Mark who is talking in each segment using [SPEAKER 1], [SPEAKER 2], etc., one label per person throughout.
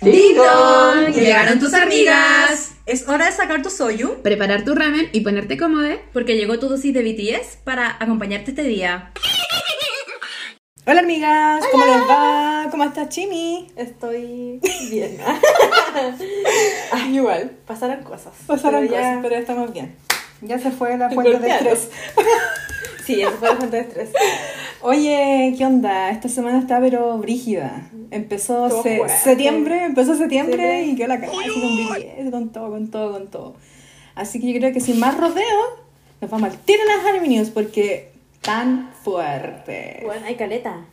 [SPEAKER 1] ¡Ding dong! ¡Llegaron tus amigas!
[SPEAKER 2] Es hora de sacar tu soyu.
[SPEAKER 3] Preparar tu ramen y ponerte cómodo.
[SPEAKER 1] Porque llegó tu dosis de BTS para acompañarte este día.
[SPEAKER 2] Hola amigas, ¿cómo les va? ¿Cómo estás, Chimi?
[SPEAKER 4] Estoy bien.
[SPEAKER 2] Ah, igual.
[SPEAKER 4] Pasaron cosas.
[SPEAKER 2] Pasaron
[SPEAKER 4] pero
[SPEAKER 2] cosas,
[SPEAKER 4] ya-
[SPEAKER 2] pero estamos bien. Ya se fue la fuente de estrés.
[SPEAKER 4] Sí, eso fue la fuente de estrés.
[SPEAKER 2] Oye, ¿qué onda? Esta semana está pero brígida. Empezó se- septiembre, empezó septiembre y quedó la cara así con con todo, con todo, con todo. Así que yo creo que sin más rodeo, nos vamos al tiro a las Harmony News porque tan fuerte.
[SPEAKER 4] Bueno, hay caleta.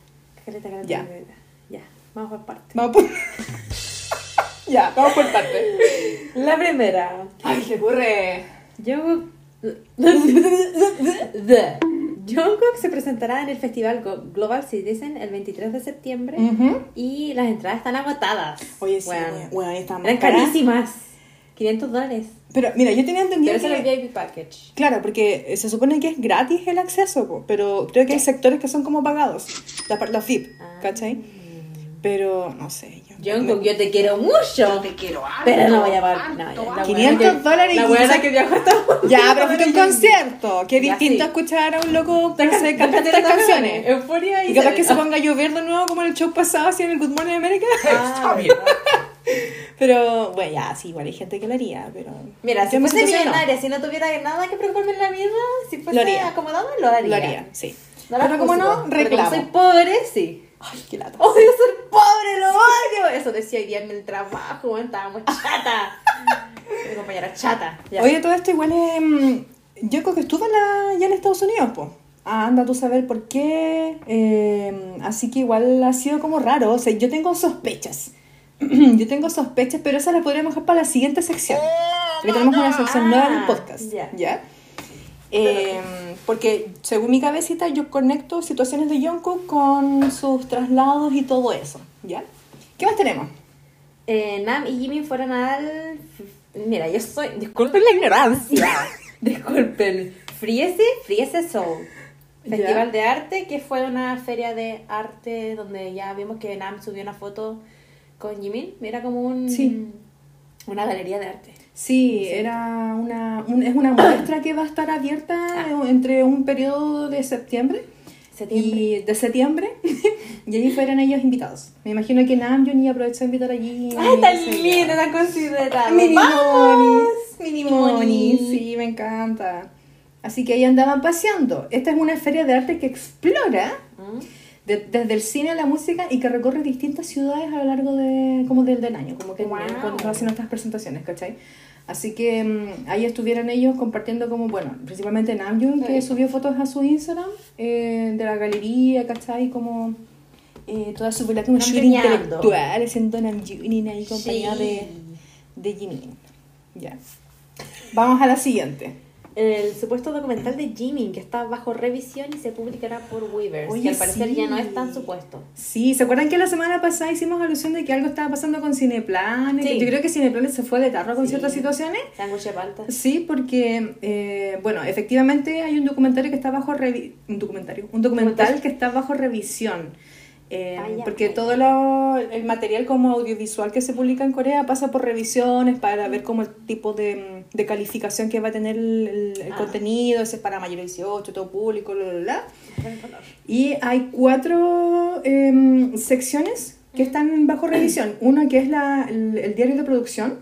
[SPEAKER 4] Caleta, caleta.
[SPEAKER 2] Ya.
[SPEAKER 4] caleta. Ya, vamos por parte.
[SPEAKER 2] Vamos por... ya, vamos por parte.
[SPEAKER 4] La primera.
[SPEAKER 2] Ay, se ocurre.
[SPEAKER 4] Jungkook. Jungkook se presentará en el festival Global Citizen el 23 de septiembre y las entradas están agotadas.
[SPEAKER 2] Oye, sí,
[SPEAKER 4] Bueno,
[SPEAKER 2] bueno, bueno, ahí está más
[SPEAKER 4] eran carísimas. 500 dólares.
[SPEAKER 2] Pero mira, yo tenía entendido
[SPEAKER 4] Pero ese era el
[SPEAKER 2] que...
[SPEAKER 4] VIP package.
[SPEAKER 2] Claro, porque se supone que es gratis el acceso, pero creo que hay sectores que son como pagados. La, los VIP,
[SPEAKER 4] Ah.
[SPEAKER 2] ¿cachai? Pero no sé. Yo,
[SPEAKER 4] Jungkook, yo te quiero mucho.
[SPEAKER 1] Te quiero
[SPEAKER 4] Pero no voy a pagar. No, ya, la
[SPEAKER 2] 500
[SPEAKER 4] buena que-
[SPEAKER 2] dólares
[SPEAKER 4] La buena que viajó hasta
[SPEAKER 2] Ya, pero fuiste a un concierto. Qué distinto
[SPEAKER 4] sí.
[SPEAKER 2] escuchar a un loco cantar estas canciones.
[SPEAKER 4] Euforia y,
[SPEAKER 2] Y capaz que se ponga a llover de nuevo como en el show pasado, así en el Good Morning America.
[SPEAKER 4] Ah, verdad.
[SPEAKER 2] Pero, bueno, ya, sí, igual hay gente que lo haría, pero...
[SPEAKER 4] Mira, si
[SPEAKER 2] Yo
[SPEAKER 4] fuese
[SPEAKER 2] situación no.
[SPEAKER 4] millonaria, si no tuviera nada que preocuparme en la vida, si fuese acomodada, lo haría.
[SPEAKER 2] Lo haría, sí.
[SPEAKER 4] No
[SPEAKER 2] pero como no, reclamo.
[SPEAKER 4] como soy pobre, sí.
[SPEAKER 2] Ay, qué lata.
[SPEAKER 4] Odio ser pobre, lo odio. Eso decía hoy día en el trabajo, estábamos chata. Mi compañera chata. Ya.
[SPEAKER 2] Oye, todo esto igual es... mm, Yo creo que estuvo en la- ya en Estados Unidos, pues. anda tú a saber por qué. eh, así que igual ha sido como raro. O sea, yo tengo sospechas. yo tengo sospechas, pero esas las podríamos dejar para la siguiente sección. Porque tenemos una sección nueva en el
[SPEAKER 4] Ah,
[SPEAKER 2] podcast.
[SPEAKER 4] ya.
[SPEAKER 2] Eh, porque según mi cabecita yo conecto situaciones de Jungkook con sus traslados y todo eso, ¿ya? ¿Qué más tenemos?
[SPEAKER 4] Eh, Nam y Jimmy fueron al. Mira, yo soy. Disculpen la ignorancia. Disculpen. Friese, Friese Soul. Festival de arte, que fue una feria de arte donde ya vimos que Nam subió una foto con Jimin. Era como un.
[SPEAKER 2] Sí.
[SPEAKER 4] Una galería de arte.
[SPEAKER 2] Sí, era una, un- es una muestra que va a estar abierta entre un periodo de septiembre,
[SPEAKER 4] Septiembre.
[SPEAKER 2] y de septiembre y allí fueron ellos invitados. Me imagino que Namjoon iba a invitar allí.
[SPEAKER 4] ¡Ay, tan
[SPEAKER 2] sí,
[SPEAKER 4] lindo, tan considerado!
[SPEAKER 2] Mini
[SPEAKER 4] ¡Vamos!
[SPEAKER 2] Monis, Mini
[SPEAKER 4] Moni.
[SPEAKER 2] Monis, sí, me encanta. Así que ahí andaban paseando. Esta es una feria de arte que explora. De- desde el cine a la música y que recorre distintas ciudades a lo largo de, como del, del año, como que
[SPEAKER 4] Wow.
[SPEAKER 2] cuando hacen nuestras presentaciones, ¿cachai? Así que mm, ahí estuvieron ellos compartiendo como, bueno, principalmente Namjoon, que
[SPEAKER 4] Sí.
[SPEAKER 2] subió fotos a su Instagram eh, de la galería, ¿cachai? Como eh, toda su como súper
[SPEAKER 4] Namjooniando.
[SPEAKER 2] intelectual, haciendo Namjoon ahí compañía
[SPEAKER 4] Sí.
[SPEAKER 2] de, de Jimin. Ya. Vamos a la siguiente.
[SPEAKER 4] El supuesto documental de Jimin, que está bajo revisión y se publicará por Weavers.
[SPEAKER 2] Oye,
[SPEAKER 4] que al parecer
[SPEAKER 2] sí.
[SPEAKER 4] ya no es tan supuesto.
[SPEAKER 2] Sí, ¿se acuerdan que la semana pasada hicimos alusión de que algo estaba pasando con Cineplanes?
[SPEAKER 4] Sí.
[SPEAKER 2] Yo creo que Cineplanes se fue de tarro con
[SPEAKER 4] Sí.
[SPEAKER 2] ciertas situaciones.
[SPEAKER 4] Sándwich palta.
[SPEAKER 2] Sí, porque, eh, bueno, efectivamente hay un documentario que está bajo revi- un documentario, un documental
[SPEAKER 4] Documental.
[SPEAKER 2] que está bajo revisión. Eh,
[SPEAKER 4] Ah,
[SPEAKER 2] porque todo lo- el material como audiovisual que se publica en Corea pasa por revisiones para ver como el tipo de, de calificación que va a tener el, el-
[SPEAKER 4] Ah.
[SPEAKER 2] contenido, ese es para mayores de 18, todo público, bla, bla, bla. Y hay cuatro em, secciones que están bajo revisión. Una que es la, el, el diario de producción,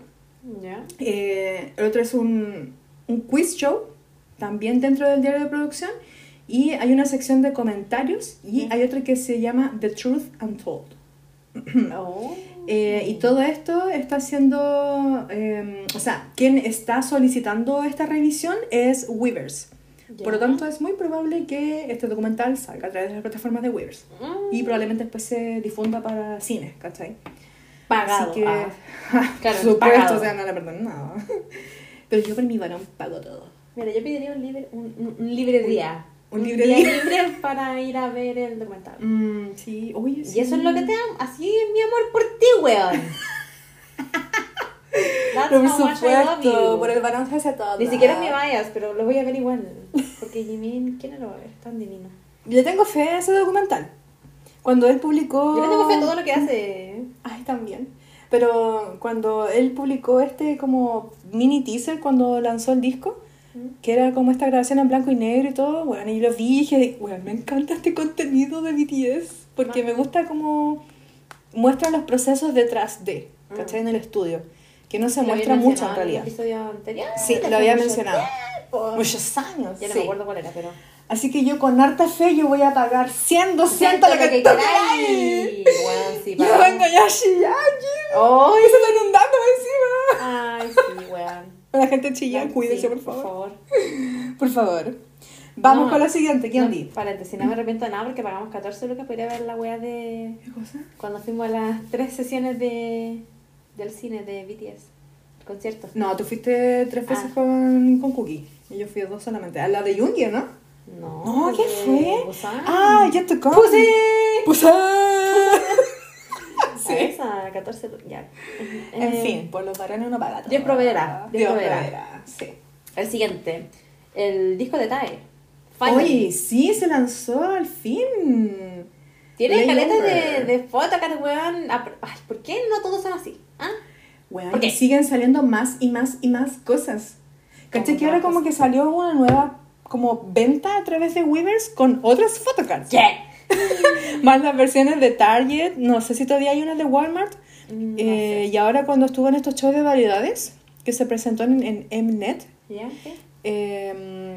[SPEAKER 4] Ya.
[SPEAKER 2] eh, el otro es un, un quiz show, también dentro del diario de producción. Y hay una sección de comentarios y hay otra que se llama The Truth Untold.
[SPEAKER 4] Oh.
[SPEAKER 2] Eh, y todo esto está siendo, eh, o sea, quien está solicitando esta revisión es Weavers. Por lo tanto, es muy probable que este documental salga a través de las plataformas de Weavers.
[SPEAKER 4] Mm.
[SPEAKER 2] Y probablemente después se difunda para cine, ¿cachai?
[SPEAKER 4] Pagado.
[SPEAKER 2] Así que,
[SPEAKER 4] ah.
[SPEAKER 2] por
[SPEAKER 4] Claro,
[SPEAKER 2] supuesto,
[SPEAKER 4] pagado.
[SPEAKER 2] o sea, no le perdono nada. Pero yo por mi varón pago todo.
[SPEAKER 4] Mira, yo pediría un libre, un libre día.
[SPEAKER 2] Un libre
[SPEAKER 4] día
[SPEAKER 2] día.
[SPEAKER 4] libre para ir a ver el documental.
[SPEAKER 2] Mm, sí, oye,
[SPEAKER 4] Y eso es lo que te amo. Así es mi amor por ti, weón.
[SPEAKER 2] Por supuesto, por el varón se hace todo.
[SPEAKER 4] Ni siquiera me vayas, pero lo voy a ver igual. Porque Jimin, ¿quién no lo va a ver? Tan divino.
[SPEAKER 2] Yo tengo fe a ese documental. Cuando él publicó...
[SPEAKER 4] Yo le tengo fe a todo lo que hace.
[SPEAKER 2] Ay, también. Pero cuando él publicó este como mini teaser cuando lanzó el disco, que era como esta grabación en blanco y negro y todo, bueno, y lo vi y dije, bueno, me encanta este contenido de BTS, porque me gusta como muestra los procesos detrás de, ¿cachai? En el estudio, que no se
[SPEAKER 4] Lo
[SPEAKER 2] muestra mucho en realidad.
[SPEAKER 4] el episodio anterior.
[SPEAKER 2] Sí, lo había mencionado.
[SPEAKER 4] tiempo.
[SPEAKER 2] Muchos años.
[SPEAKER 4] Ya no
[SPEAKER 2] sí.
[SPEAKER 4] me acuerdo cuál era, pero.
[SPEAKER 2] Así que yo con harta fe yo voy a pagar 100, 200, lo que, tú
[SPEAKER 4] queráis. Weón, sí,
[SPEAKER 2] Yo vengo ya a chillar, Jim.
[SPEAKER 4] ¡Ay!
[SPEAKER 2] Y se está inundando encima.
[SPEAKER 4] Ay, sí.
[SPEAKER 2] La gente chilla,
[SPEAKER 4] Sí,
[SPEAKER 2] cuídense, por favor.
[SPEAKER 4] Por favor.
[SPEAKER 2] Por favor. Vamos
[SPEAKER 4] No,
[SPEAKER 2] con la siguiente, ¿quién
[SPEAKER 4] no,
[SPEAKER 2] di?
[SPEAKER 4] Paréntesis, no me arrepiento de nada porque pagamos 14 lucas para ir a ver la wea de.
[SPEAKER 2] ¿Qué cosa?
[SPEAKER 4] Cuando fuimos a las tres sesiones de del cine de BTS. El concierto.
[SPEAKER 2] No, tú fuiste tres veces
[SPEAKER 4] Ah.
[SPEAKER 2] con, con Cookie. Y yo fui dos solamente. A la de Jungir, ¿no?
[SPEAKER 4] No.
[SPEAKER 2] No, ¿qué fue?
[SPEAKER 4] Busan.
[SPEAKER 2] Ah, Yet to Come.
[SPEAKER 4] ¡Pussy! Sí. Esa, 14 lucas. Ya.
[SPEAKER 2] En
[SPEAKER 4] Eh,
[SPEAKER 2] fin, por los varones uno paga todo.
[SPEAKER 4] Dios proveerá, Dios proveerá.
[SPEAKER 2] proveerá, sí.
[SPEAKER 4] El siguiente. El disco de TAE.
[SPEAKER 2] Oye, sí, se lanzó al fin.
[SPEAKER 4] Tiene
[SPEAKER 2] Over.
[SPEAKER 4] de, de photocard, weón. Ah, Ay, ¿por qué no todos son así? ¿Ah?
[SPEAKER 2] Weón,
[SPEAKER 4] ¿Por qué?
[SPEAKER 2] siguen saliendo más y más y más cosas. ¿Cachai?
[SPEAKER 4] ¿Cómo
[SPEAKER 2] Que ahora como que salió una nueva como venta a través de Weavers con otras photocards.
[SPEAKER 4] ¿Qué?
[SPEAKER 2] Más las versiones de Target, no sé si todavía hay una de Walmart.
[SPEAKER 4] Mm, no
[SPEAKER 2] Eh, y ahora cuando estuvo en estos shows de variedades, que se presentó en, en Mnet, eh,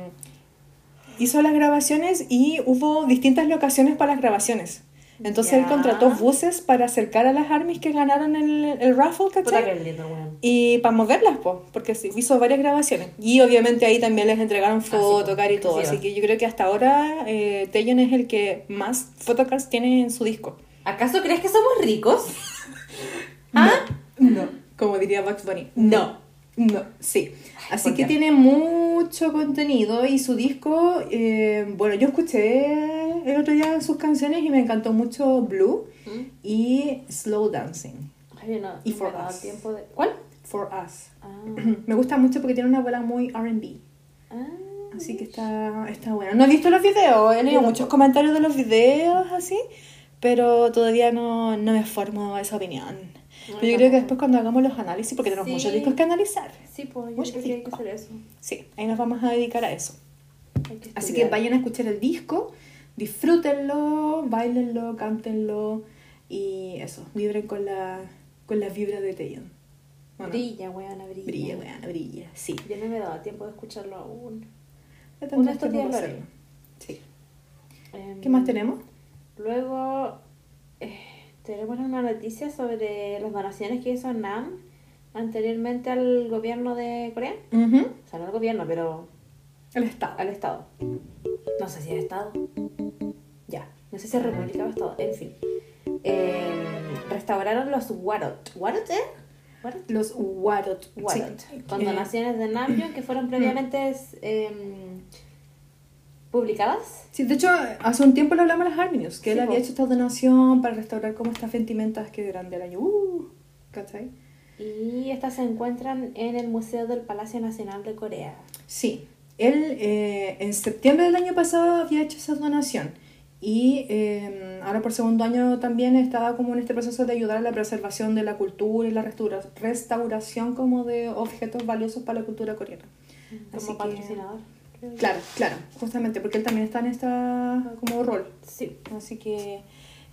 [SPEAKER 2] hizo las grabaciones y hubo distintas locaciones para las grabaciones. Entonces él
[SPEAKER 4] Ya.
[SPEAKER 2] contrató buses para acercar a las armies que ganaron el, el raffle, ¿cachai?
[SPEAKER 4] lindo.
[SPEAKER 2] Y para moverlas, po, porque sí, hizo varias grabaciones. Y obviamente ahí también les entregaron
[SPEAKER 4] sí, po.
[SPEAKER 2] fotocar y todo.
[SPEAKER 4] Sí,
[SPEAKER 2] Así que yo creo que hasta ahora eh, Taeyeon es el que más photocards tiene en su disco.
[SPEAKER 4] ¿Acaso crees que somos ricos? ¿Ah?
[SPEAKER 2] No. Como diría Bugs Bunny. No. No, sí. Así
[SPEAKER 4] ¿por
[SPEAKER 2] que tiene mucho contenido y su disco, eh, bueno, yo escuché el otro día sus canciones y me encantó mucho Blue y Slow Dancing
[SPEAKER 4] Ay, no,
[SPEAKER 2] Y For Us.
[SPEAKER 4] tiempo de... ¿Cuál?
[SPEAKER 2] for Us.
[SPEAKER 4] Ah.
[SPEAKER 2] Me gusta mucho porque tiene una abuela muy RB.
[SPEAKER 4] ah.
[SPEAKER 2] Así que está, está bueno. No he visto los videos, he leído muchos comentarios de los videos así, pero todavía no, no me formo esa opinión. Pero yo creo que después cuando hagamos los análisis, porque tenemos
[SPEAKER 4] Sí.
[SPEAKER 2] muchos discos que analizar,
[SPEAKER 4] Sí, pues yo creo que hay que hacer eso.
[SPEAKER 2] sí, ahí nos vamos a dedicar a eso.
[SPEAKER 4] Que
[SPEAKER 2] Así que vayan a escuchar el disco, disfrútenlo, bailenlo, cántenlo y eso, vibren con la, con la vibra de Taeyeon. Bueno,
[SPEAKER 4] Brilla, weón, brilla.
[SPEAKER 2] brilla, weón, brilla, sí.
[SPEAKER 4] Yo no me he dado tiempo de escucharlo aún.
[SPEAKER 2] Ya
[SPEAKER 4] Uno de
[SPEAKER 2] tendrás
[SPEAKER 4] estos
[SPEAKER 2] tiempo
[SPEAKER 4] días lo
[SPEAKER 2] para
[SPEAKER 4] haré.
[SPEAKER 2] hacerlo. Sí.
[SPEAKER 4] Em,
[SPEAKER 2] ¿Qué más tenemos?
[SPEAKER 4] Luego eh, tenemos una noticia sobre las donaciones que hizo Nam anteriormente al gobierno de Corea.
[SPEAKER 2] Ujú.
[SPEAKER 4] O sea, no al gobierno, pero
[SPEAKER 2] El Estado.
[SPEAKER 4] al Estado. No sé si es Estado. Ya. No sé si es República o Estado. En fin. Em, restauraron los Warot. ¿Warot, eh? ¿Warot?
[SPEAKER 2] Los Warot.
[SPEAKER 4] Warot.
[SPEAKER 2] Sí.
[SPEAKER 4] Con
[SPEAKER 2] Eh,
[SPEAKER 4] donaciones de Namjoon que fueron previamente em, publicadas.
[SPEAKER 2] Sí, de hecho, hace un tiempo le hablamos a las Arminius, que
[SPEAKER 4] Sí,
[SPEAKER 2] él había
[SPEAKER 4] po.
[SPEAKER 2] hecho esta donación para restaurar como estas ventimentas que eran del año. Uh, ¿Cachai?
[SPEAKER 4] Y estas se encuentran en el Museo del Palacio Nacional de Corea.
[SPEAKER 2] Sí. Él eh, en septiembre del año pasado había hecho esa donación. Y eh, ahora por segundo año también estaba como en este proceso de ayudar a la preservación de la cultura y la restaura- restauración como de objetos valiosos para la cultura coreana.
[SPEAKER 4] Como
[SPEAKER 2] Así que-
[SPEAKER 4] patrocinador. Creo yo.
[SPEAKER 2] Claro, claro, justamente porque él también está en esta como rol.
[SPEAKER 4] Sí.
[SPEAKER 2] Así que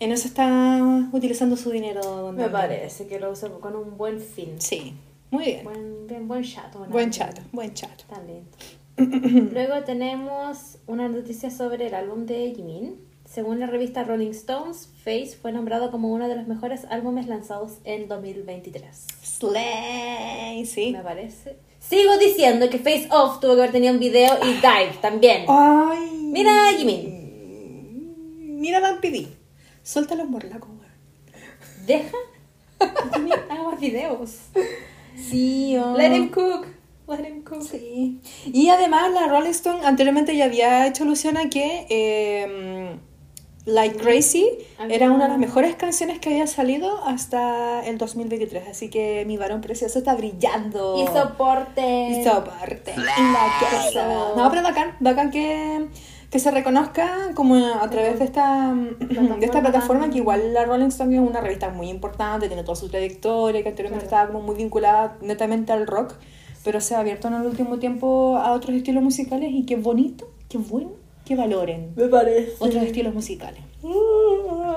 [SPEAKER 2] en eso está utilizando su dinero. don
[SPEAKER 4] Me parece que lo usa con un buen fin.
[SPEAKER 2] Sí, muy bien.
[SPEAKER 4] Buen, bien, buen chato. ¿no?
[SPEAKER 2] Buen chat, buen chat.
[SPEAKER 4] Talento. Luego tenemos una noticia sobre el álbum de Jimin. Según la revista Rolling Stones, Face fue nombrado como uno de los mejores álbumes lanzados en 2023.
[SPEAKER 2] Slay, sí.
[SPEAKER 4] Me parece. Sigo diciendo que Face Off tuvo que haber tenido un video y Dive también.
[SPEAKER 2] Ay.
[SPEAKER 4] Mira, Jimin.
[SPEAKER 2] Mira Dan PD. Suelta los morlacos.
[SPEAKER 4] Deja haga más videos.
[SPEAKER 2] Sí, oh.
[SPEAKER 4] Let him cook. Let him cook.
[SPEAKER 2] Sí. Y además la Rolling Stone anteriormente ya había hecho alusión a que eh, Like Crazy era una de las mejores canciones que había salido hasta el 2023. Así que mi varón precioso está brillando.
[SPEAKER 4] Y soporte.
[SPEAKER 2] Y soporte. La. No, pero bacán, bacán que, que se reconozca como a través de esta, de esta plataforma que igual la Rolling Stone es una revista muy importante, tiene toda su trayectoria, que anteriormente
[SPEAKER 4] Claro.
[SPEAKER 2] estaba como muy vinculada netamente al rock, pero se ha abierto en el último tiempo a otros estilos musicales y qué bonito, qué bueno que valoren
[SPEAKER 4] Me parece.
[SPEAKER 2] otros estilos musicales.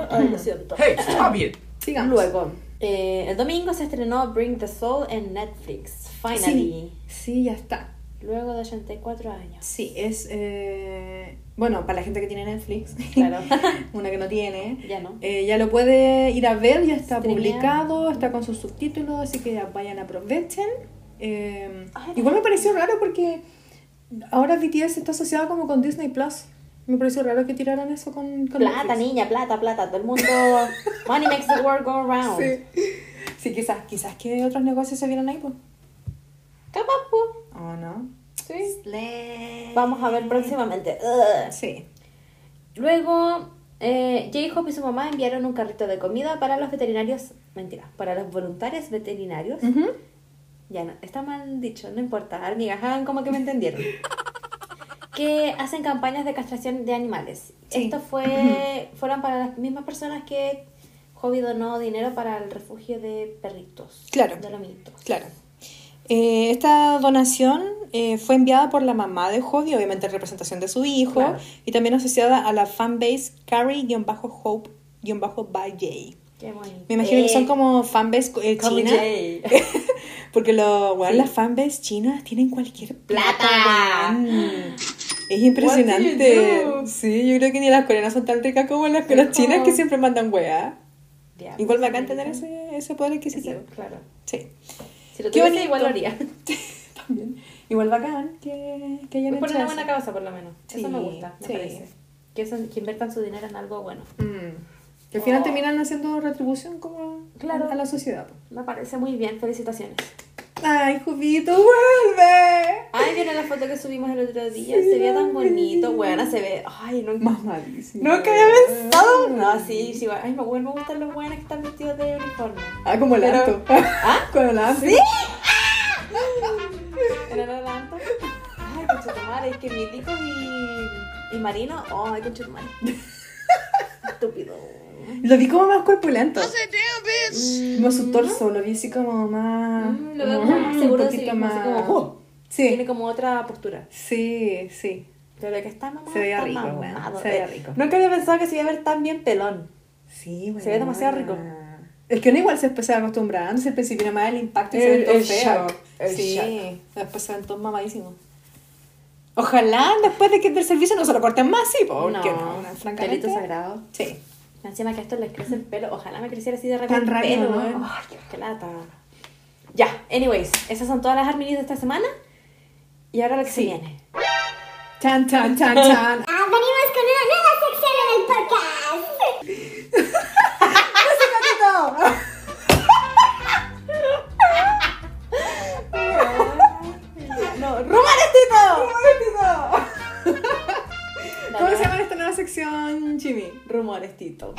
[SPEAKER 4] Ay, lo siento.
[SPEAKER 5] Hey, stop it!
[SPEAKER 2] Sigamos.
[SPEAKER 4] Luego, eh, el domingo se estrenó Bring the Soul en Netflix. Finally.
[SPEAKER 2] Sí, sí, ya está.
[SPEAKER 4] Luego de 84 años.
[SPEAKER 2] Sí, es... eh, bueno, para la gente que tiene Netflix,
[SPEAKER 4] Claro.
[SPEAKER 2] una que no tiene,
[SPEAKER 4] ya no.
[SPEAKER 2] eh, ya lo puede ir a ver, ya está
[SPEAKER 4] Streamear.
[SPEAKER 2] publicado, está con sus subtítulos, así que ya vayan, aprovechen. Eh,
[SPEAKER 4] Ay,
[SPEAKER 2] igual me pareció raro porque ahora BTS está asociado como con Disney Plus. Me pareció raro que tiraran eso con, con
[SPEAKER 4] Plata,
[SPEAKER 2] Netflix.
[SPEAKER 4] niña, plata, plata. Todo el mundo. Money makes the world go round.
[SPEAKER 2] Sí. Sí, quizás, quizás que otros negocios se vieron ahí, pues.
[SPEAKER 4] Capaz, po.
[SPEAKER 2] ¿O no?
[SPEAKER 4] Sí. Vamos a ver próximamente. Ugh.
[SPEAKER 2] Sí.
[SPEAKER 4] Luego, eh, J-Hope y su mamá enviaron un carrito de comida para los veterinarios. Mentira, para los voluntarios veterinarios.
[SPEAKER 2] Ujú.
[SPEAKER 4] Ya no, está mal dicho, no importa. Amigas, hagan como que me entendieron. que hacen campañas de castración de animales.
[SPEAKER 2] Sí.
[SPEAKER 4] Esto fue, fueron para las mismas personas que Hobby donó dinero para el refugio de perritos.
[SPEAKER 2] Claro.
[SPEAKER 4] De lomitos.
[SPEAKER 2] Claro. Eh, esta donación eh, fue enviada por la mamá de Hobby, obviamente en representación de su hijo,
[SPEAKER 4] Claro.
[SPEAKER 2] y también asociada a la fanbase Carrie-Hope-by.
[SPEAKER 4] Qué bonito.
[SPEAKER 2] Me imagino que
[SPEAKER 4] Eh,
[SPEAKER 2] son como fanbase eh,
[SPEAKER 4] como
[SPEAKER 2] china,
[SPEAKER 4] Jay.
[SPEAKER 2] porque lo, bueno,
[SPEAKER 4] Sí.
[SPEAKER 2] las fanbase chinas tienen cualquier plata. Es impresionante. Sí, yo creo que ni las coreanas son tan ricas como las, las chinas que siempre mandan weá.
[SPEAKER 4] Ya,
[SPEAKER 2] Igual
[SPEAKER 4] pues,
[SPEAKER 2] bacán tener ese, ese poder adquisitivo.
[SPEAKER 4] Claro.
[SPEAKER 2] Sí.
[SPEAKER 4] Si lo tuviese, igual lo haría.
[SPEAKER 2] También. Igual bacán que, que hayan
[SPEAKER 4] Por una buena causa, por lo menos. Eso me gusta, me
[SPEAKER 2] sí.
[SPEAKER 4] parece. Que, eso- que inviertan su dinero en algo bueno.
[SPEAKER 2] Mm. Que al final
[SPEAKER 4] Oh.
[SPEAKER 2] terminan haciendo retribución como
[SPEAKER 4] Claro.
[SPEAKER 2] a la sociedad.
[SPEAKER 4] Me parece muy bien, felicitaciones.
[SPEAKER 2] Ay, Jubito, vuelve.
[SPEAKER 4] Ay, ¿vieron la foto que subimos el otro día? se veía tan bonito, buena, se ve. Ay, no.
[SPEAKER 2] Mamadísimo.
[SPEAKER 4] Nunca había pensado. No, sí, sí. Ay, me, me gustan los buenos que están vestidos de uniforme.
[SPEAKER 2] Ah, como el
[SPEAKER 4] Pero-
[SPEAKER 2] Anto.
[SPEAKER 4] ¿Ah?
[SPEAKER 2] Con el Anto.
[SPEAKER 4] ¿Sí? ¿Era el adelanto? Ay, conchetumare, es que Mítico y, y Marino. Ay, conchetumare. Estúpido.
[SPEAKER 2] Lo vi como más corpulento.
[SPEAKER 4] Mm,
[SPEAKER 2] Como su torso, lo vi así como más.
[SPEAKER 4] Mm, lo veo
[SPEAKER 2] como
[SPEAKER 4] más seguro
[SPEAKER 2] un
[SPEAKER 4] de sí
[SPEAKER 2] poquito
[SPEAKER 4] mismo,
[SPEAKER 2] más.
[SPEAKER 4] así como, ¡oh!
[SPEAKER 2] Sí.
[SPEAKER 4] Tiene como otra postura.
[SPEAKER 2] Sí, sí.
[SPEAKER 4] Pero que está mamado.
[SPEAKER 2] Se veía rico,
[SPEAKER 4] mamado.
[SPEAKER 2] se veía rico.
[SPEAKER 4] Nunca había pensado que se iba a ver tan bien pelón.
[SPEAKER 2] Sí, bueno.
[SPEAKER 4] Se ve demasiado rico.
[SPEAKER 2] Es que uno igual se se va acostumbrando, si al principio nada más el impacto y se ven feos.
[SPEAKER 4] shock, el
[SPEAKER 2] Sí,
[SPEAKER 4] shock.
[SPEAKER 2] después se ven todos mamadísimos. Ojalá después de que del servicio no se lo corten más, sí, porque no, no, francamente.
[SPEAKER 4] Pelito sagrado.
[SPEAKER 2] Sí.
[SPEAKER 4] Encima que a esto les crece el pelo. Ojalá me creciera así de repente
[SPEAKER 2] Tan rápido,
[SPEAKER 4] pelo.
[SPEAKER 2] ¿no?
[SPEAKER 4] Ay, qué lata. Ya, anyways, esas son todas las Arminis de esta semana. Y ahora lo que se
[SPEAKER 2] Sí.
[SPEAKER 4] viene.
[SPEAKER 2] Chan, chan, chan, chan.
[SPEAKER 6] Sección,
[SPEAKER 2] Jimmy?
[SPEAKER 4] Rumores, Tito.